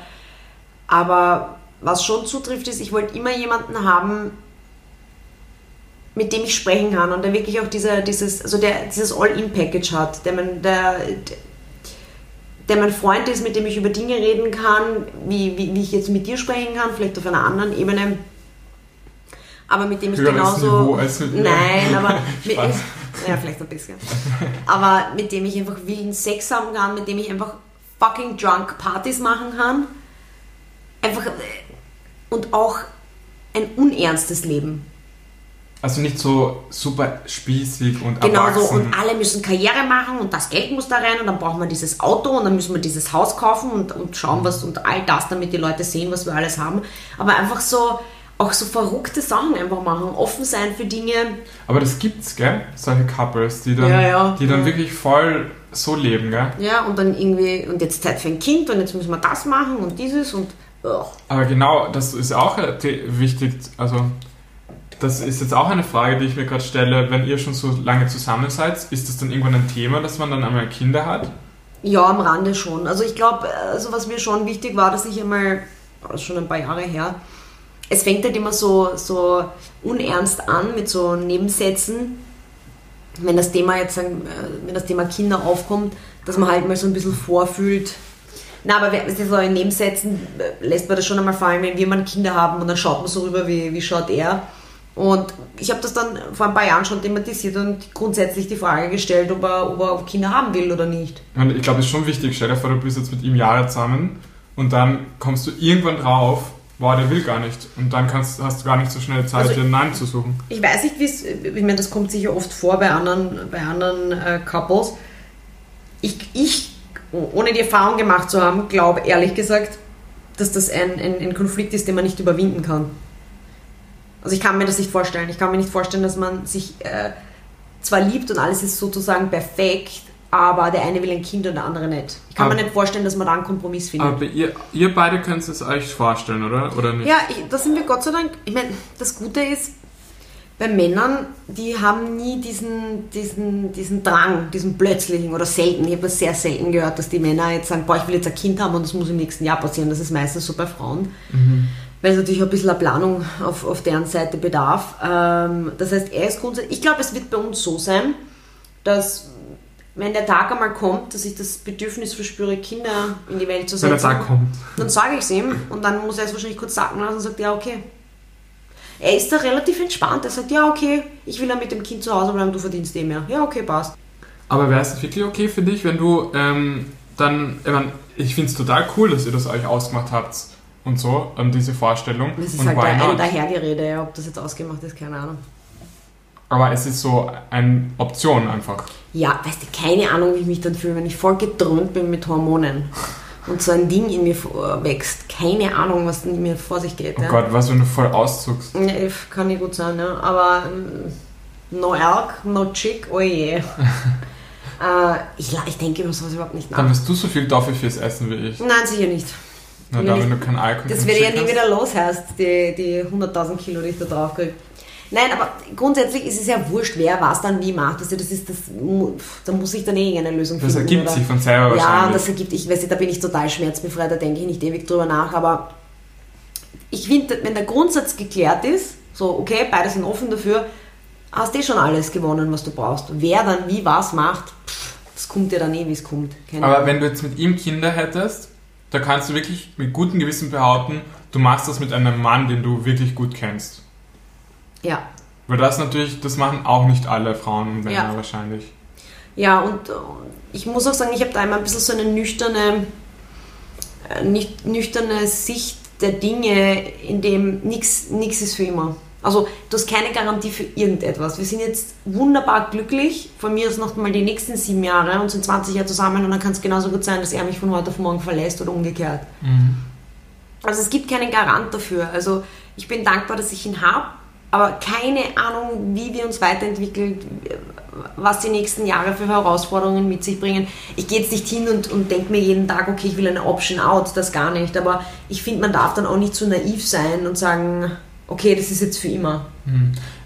Aber was schon zutrifft, ist, ich wollte immer jemanden haben, mit dem ich sprechen kann und der wirklich auch diese, dieses, also der dieses All-In-Package hat, der, mein, der, der mein Freund ist, mit dem ich über Dinge reden kann, wie, wie, wie ich jetzt mit dir sprechen kann, vielleicht auf einer anderen Ebene, aber mit dem ich Höheres genauso. Niveau als mit. Nein, aber mit, ja, vielleicht ein bisschen. Aber mit dem ich einfach wilden Sex haben kann, mit dem ich einfach fucking drunk Partys machen kann. Einfach äh, und auch ein unernstes Leben. Also nicht so super spießig und Genau so. Und alle müssen Karriere machen und das Geld muss da rein und dann brauchen wir dieses Auto und dann müssen wir dieses Haus kaufen und, und schauen, was und all das, damit die Leute sehen, was wir alles haben. Aber einfach so, auch so verrückte Sachen einfach machen, offen sein für Dinge. Aber das gibt's, gell? Solche Couples, die dann, Ja, ja. die dann Ja. wirklich voll so leben, gell? Ja, und dann irgendwie, und jetzt Zeit für ein Kind und jetzt müssen wir das machen und dieses und. Aber genau, das ist auch äh, wichtig. Also, das ist jetzt auch eine Frage, die ich mir gerade stelle. Wenn ihr schon so lange zusammen seid, ist das dann irgendwann ein Thema, dass man dann einmal Kinder hat? Ja, am Rande schon. Also ich glaube, also was mir schon wichtig war, dass ich einmal, das ist schon ein paar Jahre her, es fängt halt immer so, so unernst an mit so Nebensätzen, wenn das Thema jetzt, äh, wenn das Thema Kinder aufkommt, dass man halt mal so ein bisschen vorfühlt. Na, aber so in Nebensätzen äh, lässt man das schon einmal fallen, wenn wir mal Kinder haben und dann schaut man so rüber, wie, wie schaut er. Und ich habe das dann vor ein paar Jahren schon thematisiert und grundsätzlich die Frage gestellt, ob er, ob er Kinder haben will oder nicht. Und ich glaube, das ist schon wichtig. Stell dir vor, du bist jetzt mit ihm Jahre zusammen und dann kommst du irgendwann drauf, boah, der will gar nicht. Und dann kannst, hast du gar nicht so schnell Zeit, Also- dir ein Nein zu suchen. Ich weiß nicht, wie es, ich meine, das kommt sicher oft vor bei anderen, bei anderen äh, Couples. Ich, ich, ohne die Erfahrung gemacht zu haben, glaube ehrlich gesagt, dass das ein, ein, ein Konflikt ist, den man nicht überwinden kann. Also ich kann mir das nicht vorstellen. Ich kann mir nicht vorstellen, dass man sich äh, zwar liebt und alles ist sozusagen perfekt, aber der eine will ein Kind und der andere nicht. Ich kann Aber- mir nicht vorstellen, dass man da einen Kompromiss findet. Aber ihr, ihr beide könnt es euch vorstellen, oder? Oder nicht? Ja, ich, da sind wir Gott sei Dank. Ich meine, das Gute ist, bei Männern, die haben nie diesen, diesen, diesen Drang, diesen plötzlichen oder selten. Ich habe das sehr selten gehört, dass die Männer jetzt sagen, boah, ich will jetzt ein Kind haben und das muss im nächsten Jahr passieren. Das ist meistens so bei Frauen. Weil es natürlich ein bisschen eine Planung auf, auf deren Seite bedarf. Ähm, das heißt, er ist grundsätzlich, ich glaube, es wird bei uns so sein, dass wenn der Tag einmal kommt, dass ich das Bedürfnis verspüre, Kinder in die Welt zu Wenn setzen. der Tag kommt. Dann sage ich es ihm und dann muss er es wahrscheinlich kurz sacken lassen und sagt, ja, okay. Er ist da relativ entspannt. Er sagt, ja, okay, ich will ja mit dem Kind zu Hause bleiben, du verdienst eh mehr. Ja, okay, passt. Aber wäre es wirklich okay für dich, wenn du ähm, dann, ich, mein, ich finde es total cool, dass ihr das euch ausgemacht habt und so, ähm, diese Vorstellung. Das ist und halt not? Dahergerede, ja, ob das jetzt ausgemacht ist, keine Ahnung. Aber es ist so eine Option einfach. Ja, weißt du, keine Ahnung, wie ich mich dann fühle, wenn ich voll gedröhnt bin mit Hormonen und so ein Ding in mir wächst. Keine Ahnung, was in mir vor sich geht. Oh ja. Gott, was, wenn du voll auszuckst. Ja, kann nicht gut sein, ja. aber mm, no Elk, no Chick, oh je. äh, ich, ich denke über sowas überhaupt nicht Dann nach. bist du so viel Toffeefisch essen wie ich. Nein, sicher nicht. Na, da, wenn du kein Alkohol Das ich ja nie wieder los, heißt, die, die 100.000 Kilo, die ich da drauf kriege. Nein, aber grundsätzlich ist es ja wurscht, wer was dann wie macht. Also das ist das, da muss ich dann eh irgendeine Lösung Das finden. ergibt oder? sich von selber Ja, das ergibt, ich weiß nicht, da bin ich total schmerzbefreit, da denke ich nicht ewig drüber nach, aber ich finde, wenn der Grundsatz geklärt ist, so, okay, beide sind offen dafür, hast eh schon alles gewonnen, was du brauchst. Wer dann wie was macht, pff, das kommt dir dann eh, wie es kommt. Keine Aber wenn du jetzt mit ihm Kinder hättest, da kannst du wirklich mit gutem Gewissen behaupten, du machst das mit einem Mann, den du wirklich gut kennst. Ja. Weil das natürlich, das machen auch nicht alle Frauen und Männer Ja. wahrscheinlich. Ja, und äh, ich muss auch sagen, ich habe da immer ein bisschen so eine nüchterne, äh, nicht, nüchterne Sicht der Dinge, in dem nichts ist für immer. Also du hast keine Garantie für irgendetwas. Wir sind jetzt wunderbar glücklich, von mir aus noch mal die nächsten sieben Jahre und sind 20 Jahre zusammen und dann kann es genauso gut sein, dass er mich von heute auf morgen verlässt oder umgekehrt. Also es gibt keinen Garant dafür. Also ich bin dankbar, dass ich ihn habe, aber keine Ahnung, wie wir uns weiterentwickeln, was die nächsten Jahre für Herausforderungen mit sich bringen. Ich gehe jetzt nicht hin und, und denke mir jeden Tag, okay, ich will eine Option out, das gar nicht. Aber ich finde, man darf dann auch nicht zu naiv sein und sagen, okay, das ist jetzt für immer.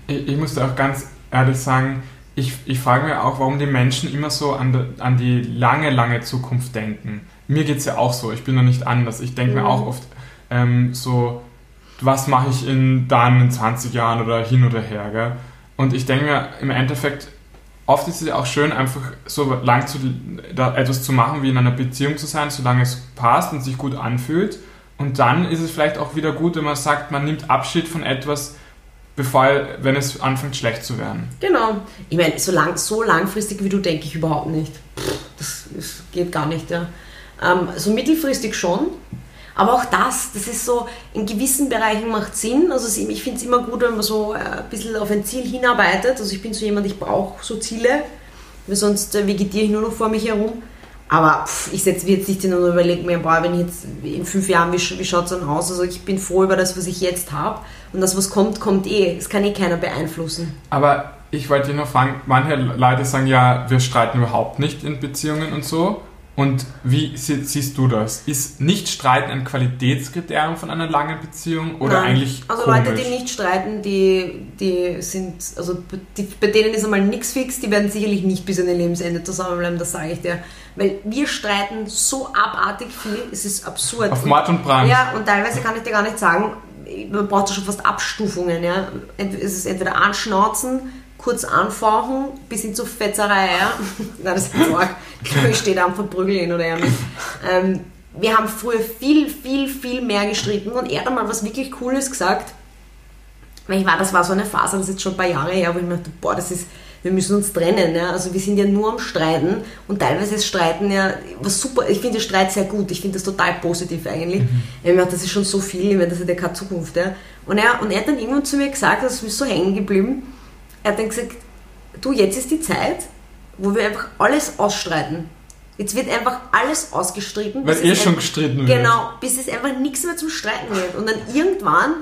Ich, ich muss da auch ganz ehrlich sagen, ich, ich frage mich auch, warum die Menschen immer so an, die- an die lange, lange Zukunft denken. Mir geht es ja auch so, ich bin da nicht anders. Ich denke mir Mhm. auch oft ähm, so, was mache ich in dann in 20 Jahren oder hin oder her. Gell? Und ich denke mir im Endeffekt, oft ist es ja auch schön, einfach so lang zu, etwas zu machen, wie in einer Beziehung zu sein, solange es passt und sich gut anfühlt. Und dann ist es vielleicht auch wieder gut, wenn man sagt, man nimmt Abschied von etwas, bevor, wenn es anfängt schlecht zu werden. Genau. Ich meine, so, lang, so langfristig wie du denke ich überhaupt nicht. Pff, Das, das geht gar nicht, ja. Ähm, so mittelfristig schon. Aber auch das, das ist so, in gewissen Bereichen macht Sinn. Also ich finde es immer gut, wenn man so äh, ein bisschen auf ein Ziel hinarbeitet. Also ich bin so jemand, ich brauche so Ziele, weil sonst äh, vegetiere ich nur noch vor mich herum. Aber pff, ich setze mir jetzt nicht hin und überlege mir, boah, wenn ich jetzt in fünf Jahren, wie, wie schaut es dann aus? Also ich bin froh über das, was ich jetzt habe. Und das, was kommt, kommt eh. Das kann eh keiner beeinflussen. Aber ich wollte noch fragen, manche Leute sagen ja, wir streiten überhaupt nicht in Beziehungen und so. Und wie sie, siehst du das? Ist Nicht-Streiten ein Qualitätskriterium von einer langen Beziehung oder Nein. eigentlich Also komisch? Leute, die nicht streiten, die, die sind, also die, bei denen ist einmal nichts fix, die werden sicherlich nicht bis an ihr Lebensende zusammenbleiben, das sage ich dir. Weil wir streiten so abartig viel, es ist absurd. Auf Mord und Brand. Ja, und teilweise kann ich dir gar nicht sagen, man braucht ja schon fast Abstufungen. Ja. Es ist entweder anschnauzen, kurz anfauchen, bis hin zur Fetzerei. Ja. Nein, das ist arg. Ich stehe da am Verprügeln oder. Ähm, wir haben früher viel, viel, viel mehr gestritten und er hat einmal was wirklich Cooles gesagt. Weil ich war, das war so eine Phase, das ist jetzt schon ein paar Jahre her, wo ich mir dachte, boah, das ist, wir müssen uns trennen. Ja? Also wir sind ja nur am Streiten und teilweise ist Streiten ja was super. Ich finde Streit sehr gut, ich finde das total positiv eigentlich. Ich meine, das ist schon so viel, ich meine, das hat ja keine Zukunft. Ja? Und, er, und er hat dann irgendwann zu mir gesagt, das ist mir so hängen geblieben, er hat dann gesagt, du, jetzt ist die Zeit, wo wir einfach alles ausstreiten. Jetzt wird einfach alles ausgestritten. Weil eh schon gestritten wird. Genau, bis es einfach nichts mehr zum Streiten wird. Und dann irgendwann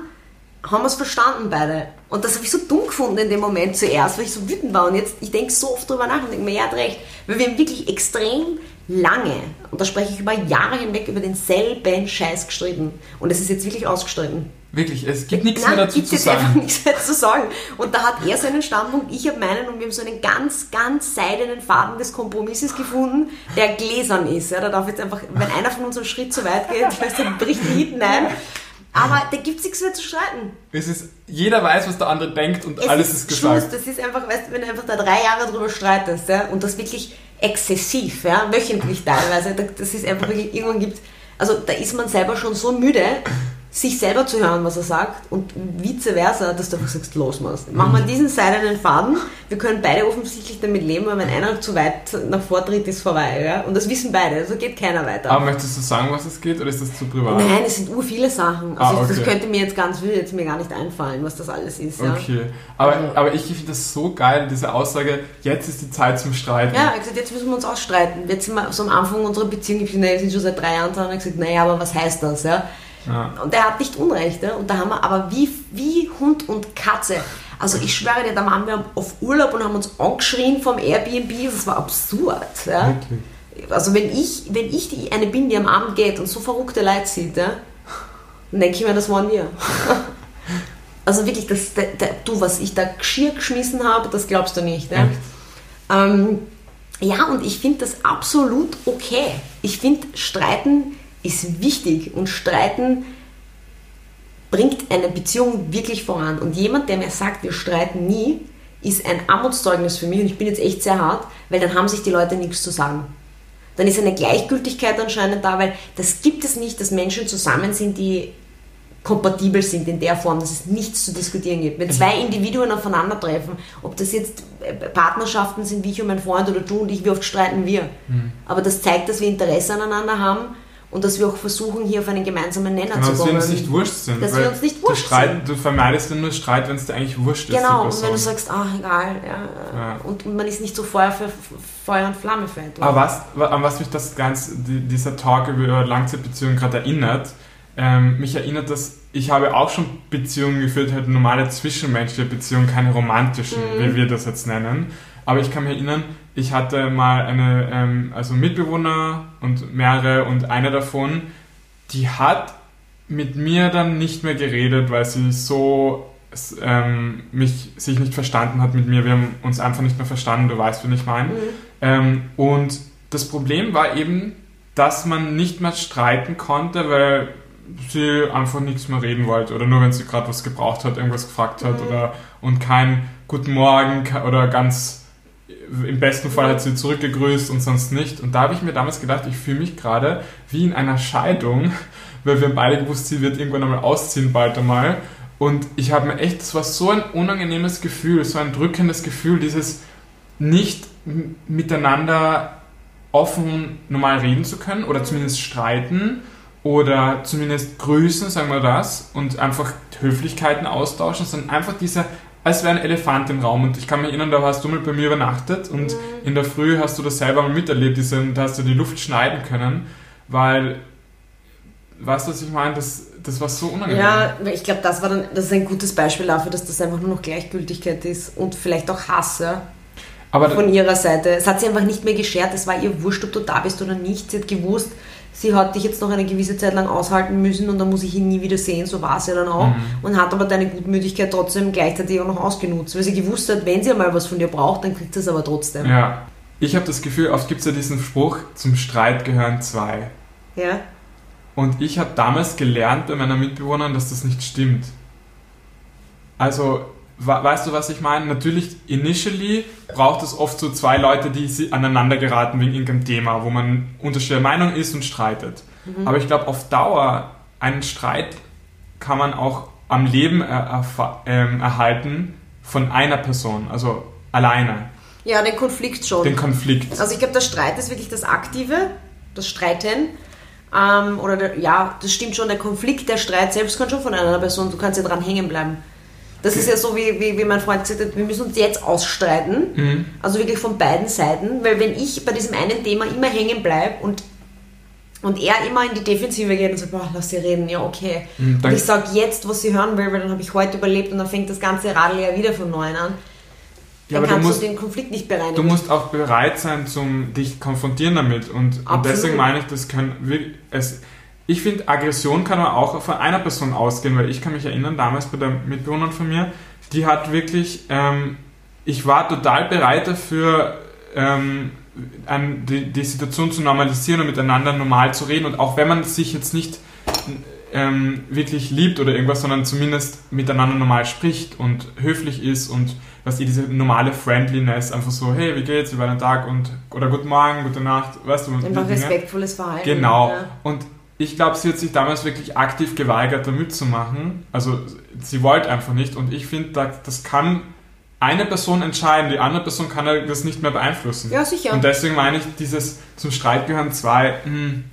haben wir es verstanden beide. Und das habe ich so dumm gefunden in dem Moment zuerst, weil ich so wütend war. Und jetzt, ich denke so oft drüber nach und denke mir, ja, hat recht. Weil wir haben wirklich extrem lange, und da spreche ich über Jahre hinweg, über denselben Scheiß gestritten. Und es ist jetzt wirklich ausgestritten. Wirklich, es gibt nichts Nein, mehr dazu zu jetzt einfach sagen. nichts mehr zu sagen. Und da hat er seinen Standpunkt, ich habe meinen und wir haben so einen ganz, ganz seidenen Faden des Kompromisses gefunden, der gläsern ist. Ja, da darf jetzt einfach, wenn einer von uns einen Schritt zu weit geht, dann bricht die Hitten ein. Aber da gibt es nichts mehr zu streiten. Es ist, jeder weiß, was der andere denkt und Es alles ist, Schluss. gesagt. Das ist einfach, weißt du, wenn du einfach da drei Jahre drüber streitest, ja, und das wirklich exzessiv, ja, wöchentlich teilweise, da- das ist einfach wirklich, irgendwann gibt, also da ist man selber schon so müde, sich selber zu hören, was er sagt, und vice versa, dass du einfach sagst, los machst. Machen wir diesen seidenen Faden, wir können beide offensichtlich damit leben, weil wenn einer zu weit nach vortritt, ist vorbei, ja, und das wissen beide, also geht keiner weiter. Aber möchtest du sagen, was es geht oder ist das zu privat? Nein, es sind ur viele Sachen. Also Ah, ich, das okay. könnte mir jetzt ganz will jetzt mir gar nicht einfallen, was das alles ist. Ja. Okay, aber, aber ich finde das so geil, diese Aussage, jetzt ist die Zeit zum Streiten. Ja, hat gesagt, jetzt müssen wir uns ausstreiten. Jetzt sind wir so am Anfang unserer Beziehung, ich finde, wir sind schon seit drei Jahren zusammen, er hat gesagt, naja, aber was heißt das? Ja? Ja. Und er hat nicht Unrecht. Ja? Und da haben wir aber wie, wie Hund und Katze. Also ich schwöre dir, da waren wir auf Urlaub und haben uns angeschrien vom Airbnb. Das war absurd. Ja? Wirklich. Also wenn ich, wenn ich die eine bin, die am Abend geht und so verrückte Leute sieht, ja, dann denke ich mir, das waren wir. Also wirklich, das, der, der, du, was ich da Geschirr geschmissen habe, das glaubst du nicht. Ja? Echt? Ähm, ja, und ich finde das absolut okay. Ich finde, Streiten ist wichtig und Streiten bringt eine Beziehung wirklich voran. Und jemand, der mir sagt, wir streiten nie, ist ein Armutszeugnis für mich und ich bin jetzt echt sehr hart, weil dann haben sich die Leute nichts zu sagen. dann ist eine Gleichgültigkeit anscheinend da, weil das gibt es nicht, dass Menschen zusammen sind, die kompatibel sind in der Form, dass es nichts zu diskutieren gibt. Wenn zwei Individuen aufeinandertreffen, ob das jetzt Partnerschaften sind, wie ich und mein Freund oder du und ich, wie oft streiten wir. Mhm. Aber das zeigt, dass wir Interesse aneinander haben und dass wir auch versuchen, hier auf einen gemeinsamen Nenner genau, zu kommen. Dass wir uns nicht wurscht sind. Dass wir uns nicht wurscht du Streit, sind. Du vermeidest nur Streit, wenn es dir eigentlich wurscht ist. Genau, und wenn du sagst, ach egal, ja, ja. Und, und, man ist nicht so Feuer, für, Feuer und Flamme etwas. Aber was, an was mich das ganze, dieser Talk über Langzeitbeziehungen gerade erinnert, ähm, mich erinnert, dass ich habe auch schon Beziehungen geführt, halt normale zwischenmenschliche Beziehungen, keine romantischen, mhm. wie wir das jetzt nennen. Aber ich kann mich erinnern, ich hatte mal eine, ähm, also Mitbewohner und mehrere und eine davon, die hat mit mir dann nicht mehr geredet, weil sie so ähm, mich sich nicht verstanden hat mit mir. Wir haben uns einfach nicht mehr verstanden, du weißt, wie ich meine. Mhm. Ähm, und das Problem war eben, dass man nicht mehr streiten konnte, weil sie einfach nichts mehr reden wollte oder nur wenn sie gerade was gebraucht hat, irgendwas gefragt hat mhm. oder und kein Guten Morgen oder ganz im besten Fall hat sie zurückgegrüßt und sonst nicht. Und da habe ich mir damals gedacht, ich fühle mich gerade wie in einer Scheidung, weil wir beide gewusst, sie wird irgendwann einmal ausziehen, bald einmal. Und ich habe mir echt, das war so ein unangenehmes Gefühl, so ein drückendes Gefühl, dieses nicht miteinander offen normal reden zu können oder zumindest streiten oder zumindest grüßen, sagen wir das, und einfach Höflichkeiten austauschen, sondern einfach dieser, als wäre ein Elefant im Raum. Und ich kann mich erinnern, da hast du mal bei mir übernachtet und mhm. in der Früh hast du das selber mal miterlebt, diese, da hast du die Luft schneiden können, weil, weißt du, was ich meine? Das, das war so unangenehm. Ja, ich glaube, das war dann, das ist ein gutes Beispiel dafür, dass das einfach nur noch Gleichgültigkeit ist und vielleicht auch Hass, ja. Aber von ihrer Seite. Es hat sie einfach nicht mehr geschert, es war ihr wurscht, ob du da bist oder nicht. Sie hat gewusst, sie hat dich jetzt noch eine gewisse Zeit lang aushalten müssen und dann muss ich ihn nie wieder sehen, so war es ja dann auch. Mhm. Und hat aber deine Gutmütigkeit trotzdem gleichzeitig auch noch ausgenutzt, weil sie gewusst hat, wenn sie einmal was von dir braucht, dann kriegt sie es aber trotzdem. Ja. Ich habe das Gefühl, oft gibt es ja diesen Spruch, zum Streit gehören zwei. Ja. Und ich habe damals gelernt bei meiner Mitbewohnerin, dass das nicht stimmt. Also Weißt du, was ich meine? Natürlich, initially braucht es oft so zwei Leute, die aneinander geraten wegen irgendeinem Thema, wo man unterschiedlicher Meinung ist und streitet. Mhm. Aber ich glaube, auf Dauer, einen Streit kann man auch am Leben er, er, ähm, erhalten von einer Person, also alleine. Ja, den Konflikt schon. Den Konflikt. Also ich glaube, der Streit ist wirklich das Aktive, das Streiten. Ähm, oder der, ja, das stimmt schon, der Konflikt, der Streit selbst kann schon von einer Person, du kannst ja dran hängen bleiben. Das ist ja so, wie, wie, wie mein Freund gesagt hat, wir müssen uns jetzt ausstreiten. Mhm. Also wirklich von beiden Seiten. Weil wenn ich bei diesem einen Thema immer hängen bleibe und, und er immer in die Defensive geht und sagt, boah, lass sie reden, ja okay. Mhm, und ich sage jetzt, was sie hören will, weil dann habe ich heute überlebt und dann fängt das ganze Radl ja wieder von neuem an. Dann ja, kannst du, musst, du den Konflikt nicht bereinigen. Du musst auch bereit sein, zum dich konfrontieren damit. Und, und deswegen meine ich, das wir, es, ich finde, Aggression kann man auch von einer Person ausgehen, weil ich kann mich erinnern, damals bei der Mitbewohnerin von mir, die hat wirklich, ähm, ich war total bereit dafür, ähm, an, die, die, Situation zu normalisieren und miteinander normal zu reden. Und auch wenn man sich jetzt nicht ähm, wirklich liebt oder irgendwas, sondern zumindest miteinander normal spricht und höflich ist und was ihr diese normale Friendliness, einfach so, hey, wie geht's, wie war dein Tag und oder guten Morgen, gute Nacht, weißt du. Einfach respektvolles Verhalten. Genau. Ja. Und ich glaube, sie hat sich damals wirklich aktiv geweigert, da mitzumachen. Also sie wollte einfach nicht. Und ich finde, das kann eine Person entscheiden, die andere Person kann das nicht mehr beeinflussen. Ja, sicher. Und deswegen meine ich, dieses zum Streit gehören zwei, mh, hm,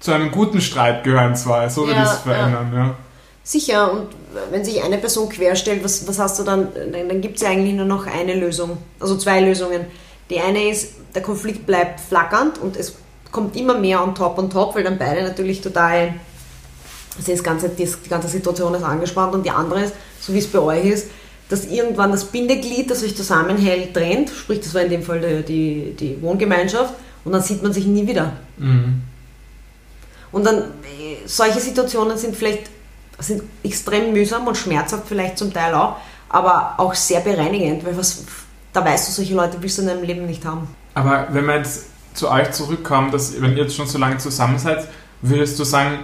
zu einem guten Streit gehören zwei. So würde ja, ich es verändern, ja. ja. Sicher, und wenn sich eine Person querstellt, was, was hast du dann? Dann, dann gibt es ja eigentlich nur noch eine Lösung, also zwei Lösungen. Die eine ist, der Konflikt bleibt flackernd und es kommt immer mehr on top on top, weil dann beide natürlich total, also das ganze, die ganze Situation ist angespannt und die andere ist, so wie es bei euch ist, dass irgendwann das Bindeglied, das euch zusammenhält, trennt, sprich das war in dem Fall die, die, die Wohngemeinschaft und dann sieht man sich nie wieder. Mhm. Und dann, solche Situationen sind vielleicht sind extrem mühsam und schmerzhaft vielleicht zum Teil auch, aber auch sehr bereinigend, weil was, da weißt du, solche Leute willst du in deinem Leben nicht haben. Aber wenn man jetzt zu euch zurückkommen, dass wenn ihr jetzt schon so lange zusammen seid, würdest du sagen,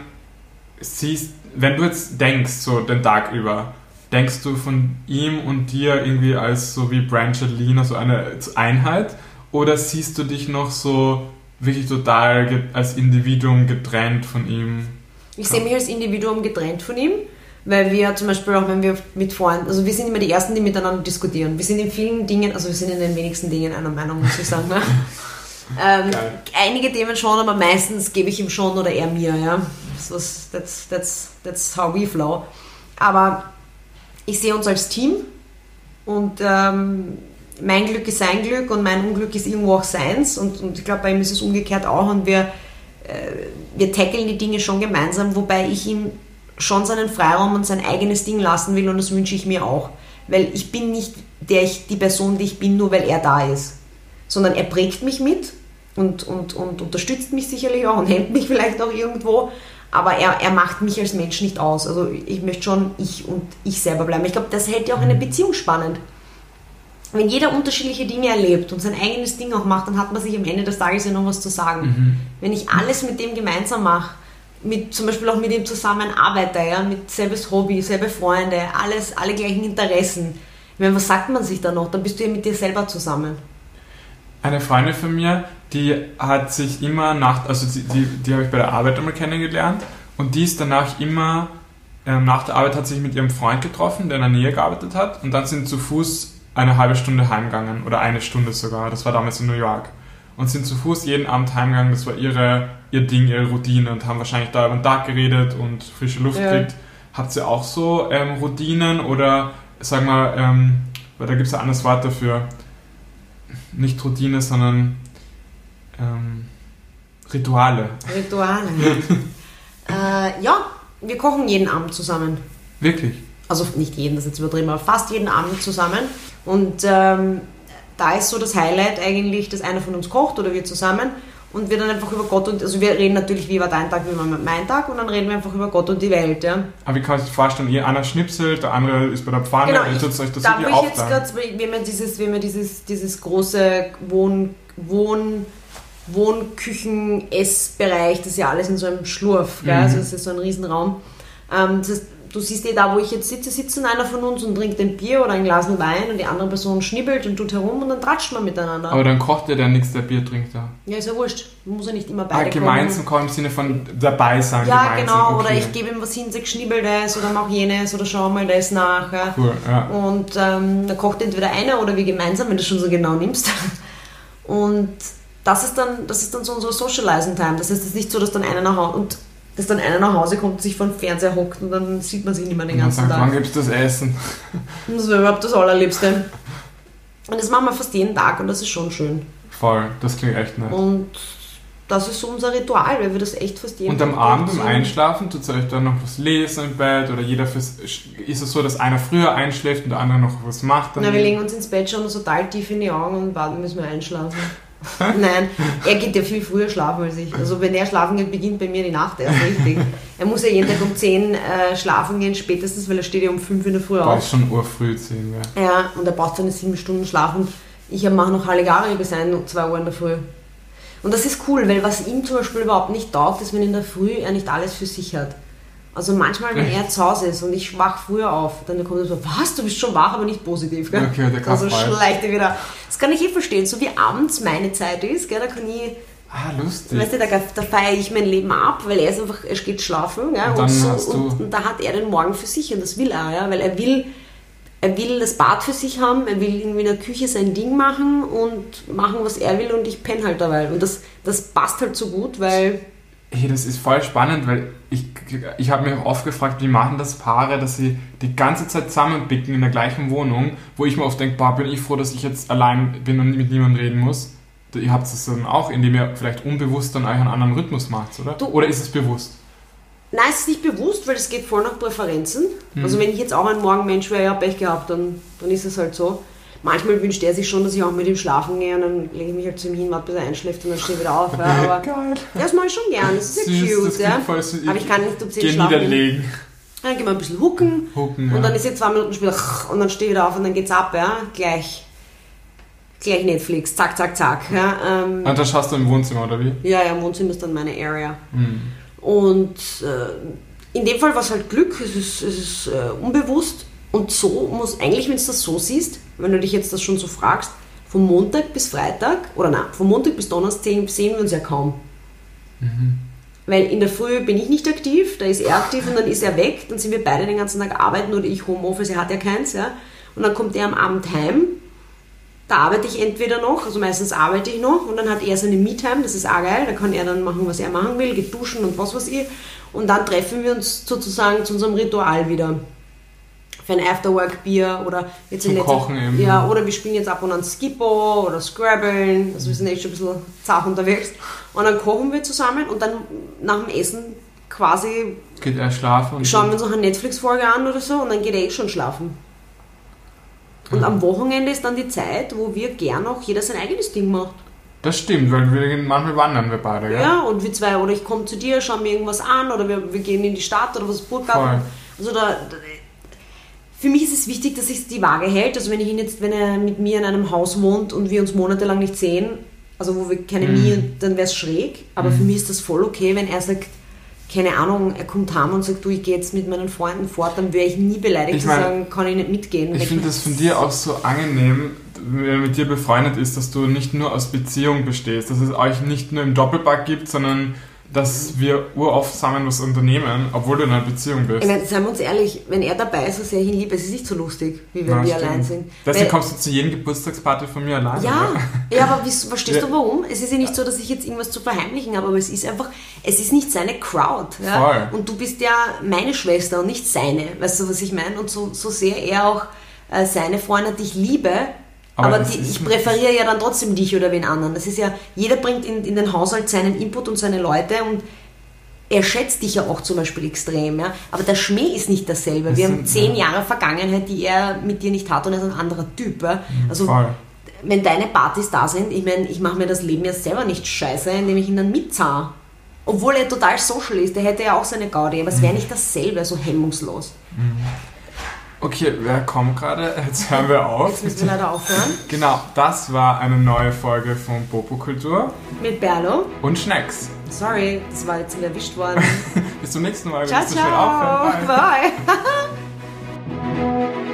siehst, wenn du jetzt denkst, so den Tag über, denkst du von ihm und dir irgendwie als so wie Brangelina, so eine Einheit? Oder siehst du dich noch so wirklich total als Individuum getrennt von ihm. Ich sehe mich als Individuum getrennt von ihm, weil wir zum Beispiel auch, wenn wir mit Freunden, also wir sind immer die Ersten, die miteinander diskutieren. Wir sind in vielen Dingen, also wir sind in den wenigsten Dingen einer Meinung, muss ich sagen. Ne? ähm, einige Themen schon, aber meistens gebe ich ihm schon oder er mir. Ja? Das was, that's, that's, that's how we flow. Aber ich sehe uns als Team und ähm, mein Glück ist sein Glück und mein Unglück ist irgendwo auch seins und, und ich glaube, bei ihm ist es umgekehrt auch und wir, äh, wir tackeln die Dinge schon gemeinsam, wobei ich ihm schon seinen Freiraum und sein eigenes Ding lassen will und das wünsche ich mir auch. Weil ich bin nicht der ich, die Person, die ich bin, nur weil er da ist, sondern er prägt mich mit und, und, und unterstützt mich sicherlich auch und hemmt mich vielleicht auch irgendwo, aber er, er macht mich als Mensch nicht aus. Also ich möchte schon ich und ich selber bleiben. Ich glaube, das hält ja auch eine Beziehung spannend. Wenn jeder unterschiedliche Dinge erlebt und sein eigenes Ding auch macht, dann hat man sich am Ende des Tages ja noch was zu sagen. Wenn ich alles mit dem gemeinsam mache, mit, zum Beispiel auch mit ihm zusammen arbeite, ja, mit selbes Hobby, selbe Freunde, alles, alle gleichen Interessen. Ich meine, was sagt man sich da noch? Dann bist du ja mit dir selber zusammen. Eine Freundin von mir, die hat sich immer nach, also die, die, die habe ich bei der Arbeit einmal kennengelernt und die ist danach immer, ähm, nach der Arbeit hat sich mit ihrem Freund getroffen, der in der Nähe gearbeitet hat und dann sind zu Fuß eine halbe Stunde heimgegangen oder eine Stunde sogar, das war damals in New York und sind zu Fuß jeden Abend heimgegangen, das war ihre, ihr Ding, ihre Routine und haben wahrscheinlich da über den Tag geredet und frische Luft Ja. gekriegt. Habt ihr auch so ähm, Routinen oder sag mal, ähm, weil da gibt es ein anderes Wort dafür, nicht Routine, sondern ähm, Rituale. Rituale. äh, ja, wir kochen jeden Abend zusammen. Wirklich. Also nicht jeden, das ist jetzt übertrieben, aber fast jeden Abend zusammen. Und ähm, da ist so das Highlight eigentlich, dass einer von uns kocht oder wir zusammen und wir dann einfach über Gott und, also wir reden natürlich, wie war dein Tag, wie war mein Tag und dann reden wir einfach über Gott und die Welt, ja. Aber wie kann man das vorstellen? Ihr einer schnipselt, der andere ist bei der Pfanne, Genau, ich, euch das da wo ich jetzt gerade, haben ja dieses, haben ja dieses, dieses große Wohn, Wohn, Wohnküchen, Essbereich, das ist ja alles in so einem Schlurf? Mhm. also das ist so ein Riesenraum. Ähm, das heißt, du siehst eh da, wo ich jetzt sitze, sitzt einer von uns und trinkt ein Bier oder ein Glas Wein und die andere Person schnibbelt und tut herum und dann tratscht man miteinander. Aber dann kocht der, der nichts, der Bier trinkt da. ja, ist ja wurscht. Muss ja nicht immer Ah, beide gemeinsam kochen im Sinne von dabei sein. Ja, gemeinsam. genau. okay. Oder ich gebe ihm was hin, sag schnibbel das oder mach jenes oder schau mal das nach. Ja. Cool, ja. Und ähm, da kocht entweder einer oder wir gemeinsam, wenn du schon so genau nimmst. Und das ist dann, das ist dann so unsere Socializing Time. Das heißt, es ist nicht so, dass dann einer nach Hause und dass dann einer nach Hause kommt und sich vor den Fernseher hockt und dann sieht man sich nicht mehr den dann ganzen sagt, wann Tag. gibt's das Essen? Und das wäre überhaupt das Allerliebste. Und das machen wir fast jeden Tag und das ist schon schön. Voll, das klingt echt nett. Und das ist so unser Ritual, weil wir das echt fast jeden Und am Tag Abend beim so- Einschlafen tut euch dann noch was lesen im Bett oder jeder fürs. Ist es so, dass einer früher einschläft und der andere noch was macht? Na, wir legen uns ins Bett, schauen uns total tief in die Augen und warten, bis wir einschlafen. Nein, er geht ja viel früher schlafen als ich. Also wenn er schlafen geht, beginnt bei mir die Nacht erst richtig. Er muss ja jeden Tag um 10 äh, schlafen gehen, spätestens, weil er steht ja um 5 in der Früh auf. ist schon urfrüh 10, ja. Ja, und er braucht seine 7 Stunden schlafen. Ich mache noch Halligalli bis 1, 2 Uhr in der Früh. Und das ist cool, weil was ihm zum Beispiel überhaupt nicht taugt, ist, wenn in der Früh er nicht alles für sich hat. Also manchmal, wenn er zu Hause ist und ich wach früher auf, dann kommt er so, was, du bist schon wach, aber nicht positiv. Gell? Okay, der kann Also schleicht er wieder. Das kann ich eh verstehen, so wie abends meine Zeit ist, gell, da kann ich, Ah, lustig. weißt du, da, da feiere ich mein Leben ab, weil er ist einfach, er geht schlafen, gell, Und und, so, und, und da hat er den Morgen für sich und das will er, ja, weil er will, er will das Bad für sich haben, er will irgendwie in der Küche sein Ding machen und machen, was er will und ich penne halt dabei. Und das, das passt halt so gut, weil Hey, das ist voll spannend, weil ich, ich habe mich auch oft gefragt, wie machen das Paare, dass sie die ganze Zeit zusammenbicken in der gleichen Wohnung, wo ich mir oft denke, boah, bin ich froh, dass ich jetzt allein bin und mit niemandem reden muss. Ihr habt es dann auch, indem ihr vielleicht unbewusst dann euch einen anderen Rhythmus macht, oder? Du- oder ist es bewusst? Nein, es ist nicht bewusst, weil es geht voll nach Präferenzen. Mhm. Also wenn ich jetzt auch ein Morgenmensch wäre, ja, Pech gehabt, dann, dann ist es halt so. Manchmal wünscht er sich schon, dass ich auch mit ihm schlafen gehe und dann lege ich mich halt zu ihm hin, warte, bis er einschläft und dann stehe ich wieder auf. Ja, aber Geil. das mache ich schon gern, das ist ja Süß, cute. das Ja. süß. Aber ich kann nicht um 10 Geh schlafen niederlegen. Dann gehen wir ein bisschen hucken Hucken, und ja. dann ist jetzt zwei Minuten später und dann stehe ich wieder auf und dann geht's ab, ja, gleich. Gleich Netflix, zack, zack, zack. Ja, ähm, Und das schaust du im Wohnzimmer, oder wie? ja, ja, Wohnzimmer ist dann meine Area. Hm. Und äh, in dem Fall war es halt Glück, es ist, es ist äh, unbewusst. Und so muss, eigentlich, wenn du das so siehst, wenn du dich jetzt das schon so fragst, von Montag bis Freitag, oder nein, von Montag bis Donnerstag sehen, wir uns ja kaum. Weil in der Früh bin ich nicht aktiv, da ist er aktiv und dann ist er weg, dann sind wir beide den ganzen Tag arbeiten oder ich Homeoffice, er hat ja keins, ja. Und dann kommt er am Abend heim, da arbeite ich entweder noch, also meistens arbeite ich noch und dann hat er seine Me-Time, das ist auch geil, da kann er dann machen, was er machen will, geht duschen und was weiß ich. Und dann treffen wir uns sozusagen zu unserem Ritual wieder. Für ein Afterwork-Bier oder jetzt Zum in letzter Kochen eben. Ja, oder wir spielen jetzt ab und an Skippo oder Scrabble, also wir sind echt schon ein bisschen zart unterwegs. Und dann kochen wir zusammen und dann nach dem Essen quasi Geht er schlafen? Schauen wir uns noch eine Netflix-Folge an oder so und dann geht er eh schon schlafen. Und am Wochenende ist dann die Zeit, wo wir gern auch jeder sein eigenes Ding macht. Das stimmt, weil wir gehen manchmal wandern wir beide, gell? Ja, und wir zwei, oder ich komme zu dir, schau mir irgendwas an, oder wir, wir gehen in die Stadt oder was Burggarten. Also da, da, für mich ist es wichtig, dass sich die Waage hält. Also wenn ich ihn jetzt, wenn er mit mir in einem Haus wohnt und wir uns monatelang nicht sehen, also wo wir keine Mie, dann wäre es schräg. Aber für mich ist das voll okay, wenn er sagt, keine Ahnung, er kommt heim und sagt, du, ich gehe jetzt mit meinen Freunden fort, dann wäre ich nie beleidigt Ich zu mein, sagen, kann ich nicht mitgehen. Ich finde das von dir auch so angenehm, wenn er mit dir befreundet ist, dass du nicht nur aus Beziehung bestehst, dass es euch nicht nur im Doppelpack gibt, sondern dass wir uroft zusammen was unternehmen, obwohl du in einer Beziehung bist. Ich meine, seien wir uns ehrlich, wenn er dabei ist, so sehr ich ihn liebe, es ist nicht so lustig, wie wenn Ja, wir stimmt. allein sind. Deswegen Weil- kommst du zu jedem Geburtstagsparty von mir alleine. Ja, oder? ja, aber verstehst du warum? Es ist ja nicht so, dass ich jetzt irgendwas zu verheimlichen habe, aber es ist einfach, es ist nicht seine Crowd. Ja? Voll. Und du bist ja meine Schwester und nicht seine. Weißt du, was ich meine? Und so, so sehr er auch äh, seine Freunde dich liebe, Aber aber, das die, ich präferiere ja dann trotzdem dich oder wen anderen. Das ist ja, jeder bringt in, in den Haushalt seinen Input und seine Leute und er schätzt dich ja auch zum Beispiel extrem, ja. Aber der Schmäh ist nicht dasselbe. Das Wir haben sind- zehn ja. Jahre Vergangenheit, die er mit dir nicht hat und er ist ein anderer Typ. Ja? Also Voll. wenn deine Partys da sind, ich meine, ich mache mir das Leben ja selber nicht scheiße, indem ich ihn dann mitzahre. Obwohl er total social ist, der hätte ja auch seine Gaudi, aber es wäre nicht dasselbe, so hemmungslos. Okay, wer kommt gerade. Jetzt hören wir auf. Jetzt müssen wir leider aufhören. Genau, das war eine neue Folge von Popo Kultur. Mit Berlo. Und Schnecks. Sorry, das war jetzt erwischt worden. Bis zum nächsten Mal. Ciao, ciao. Bye. Bye.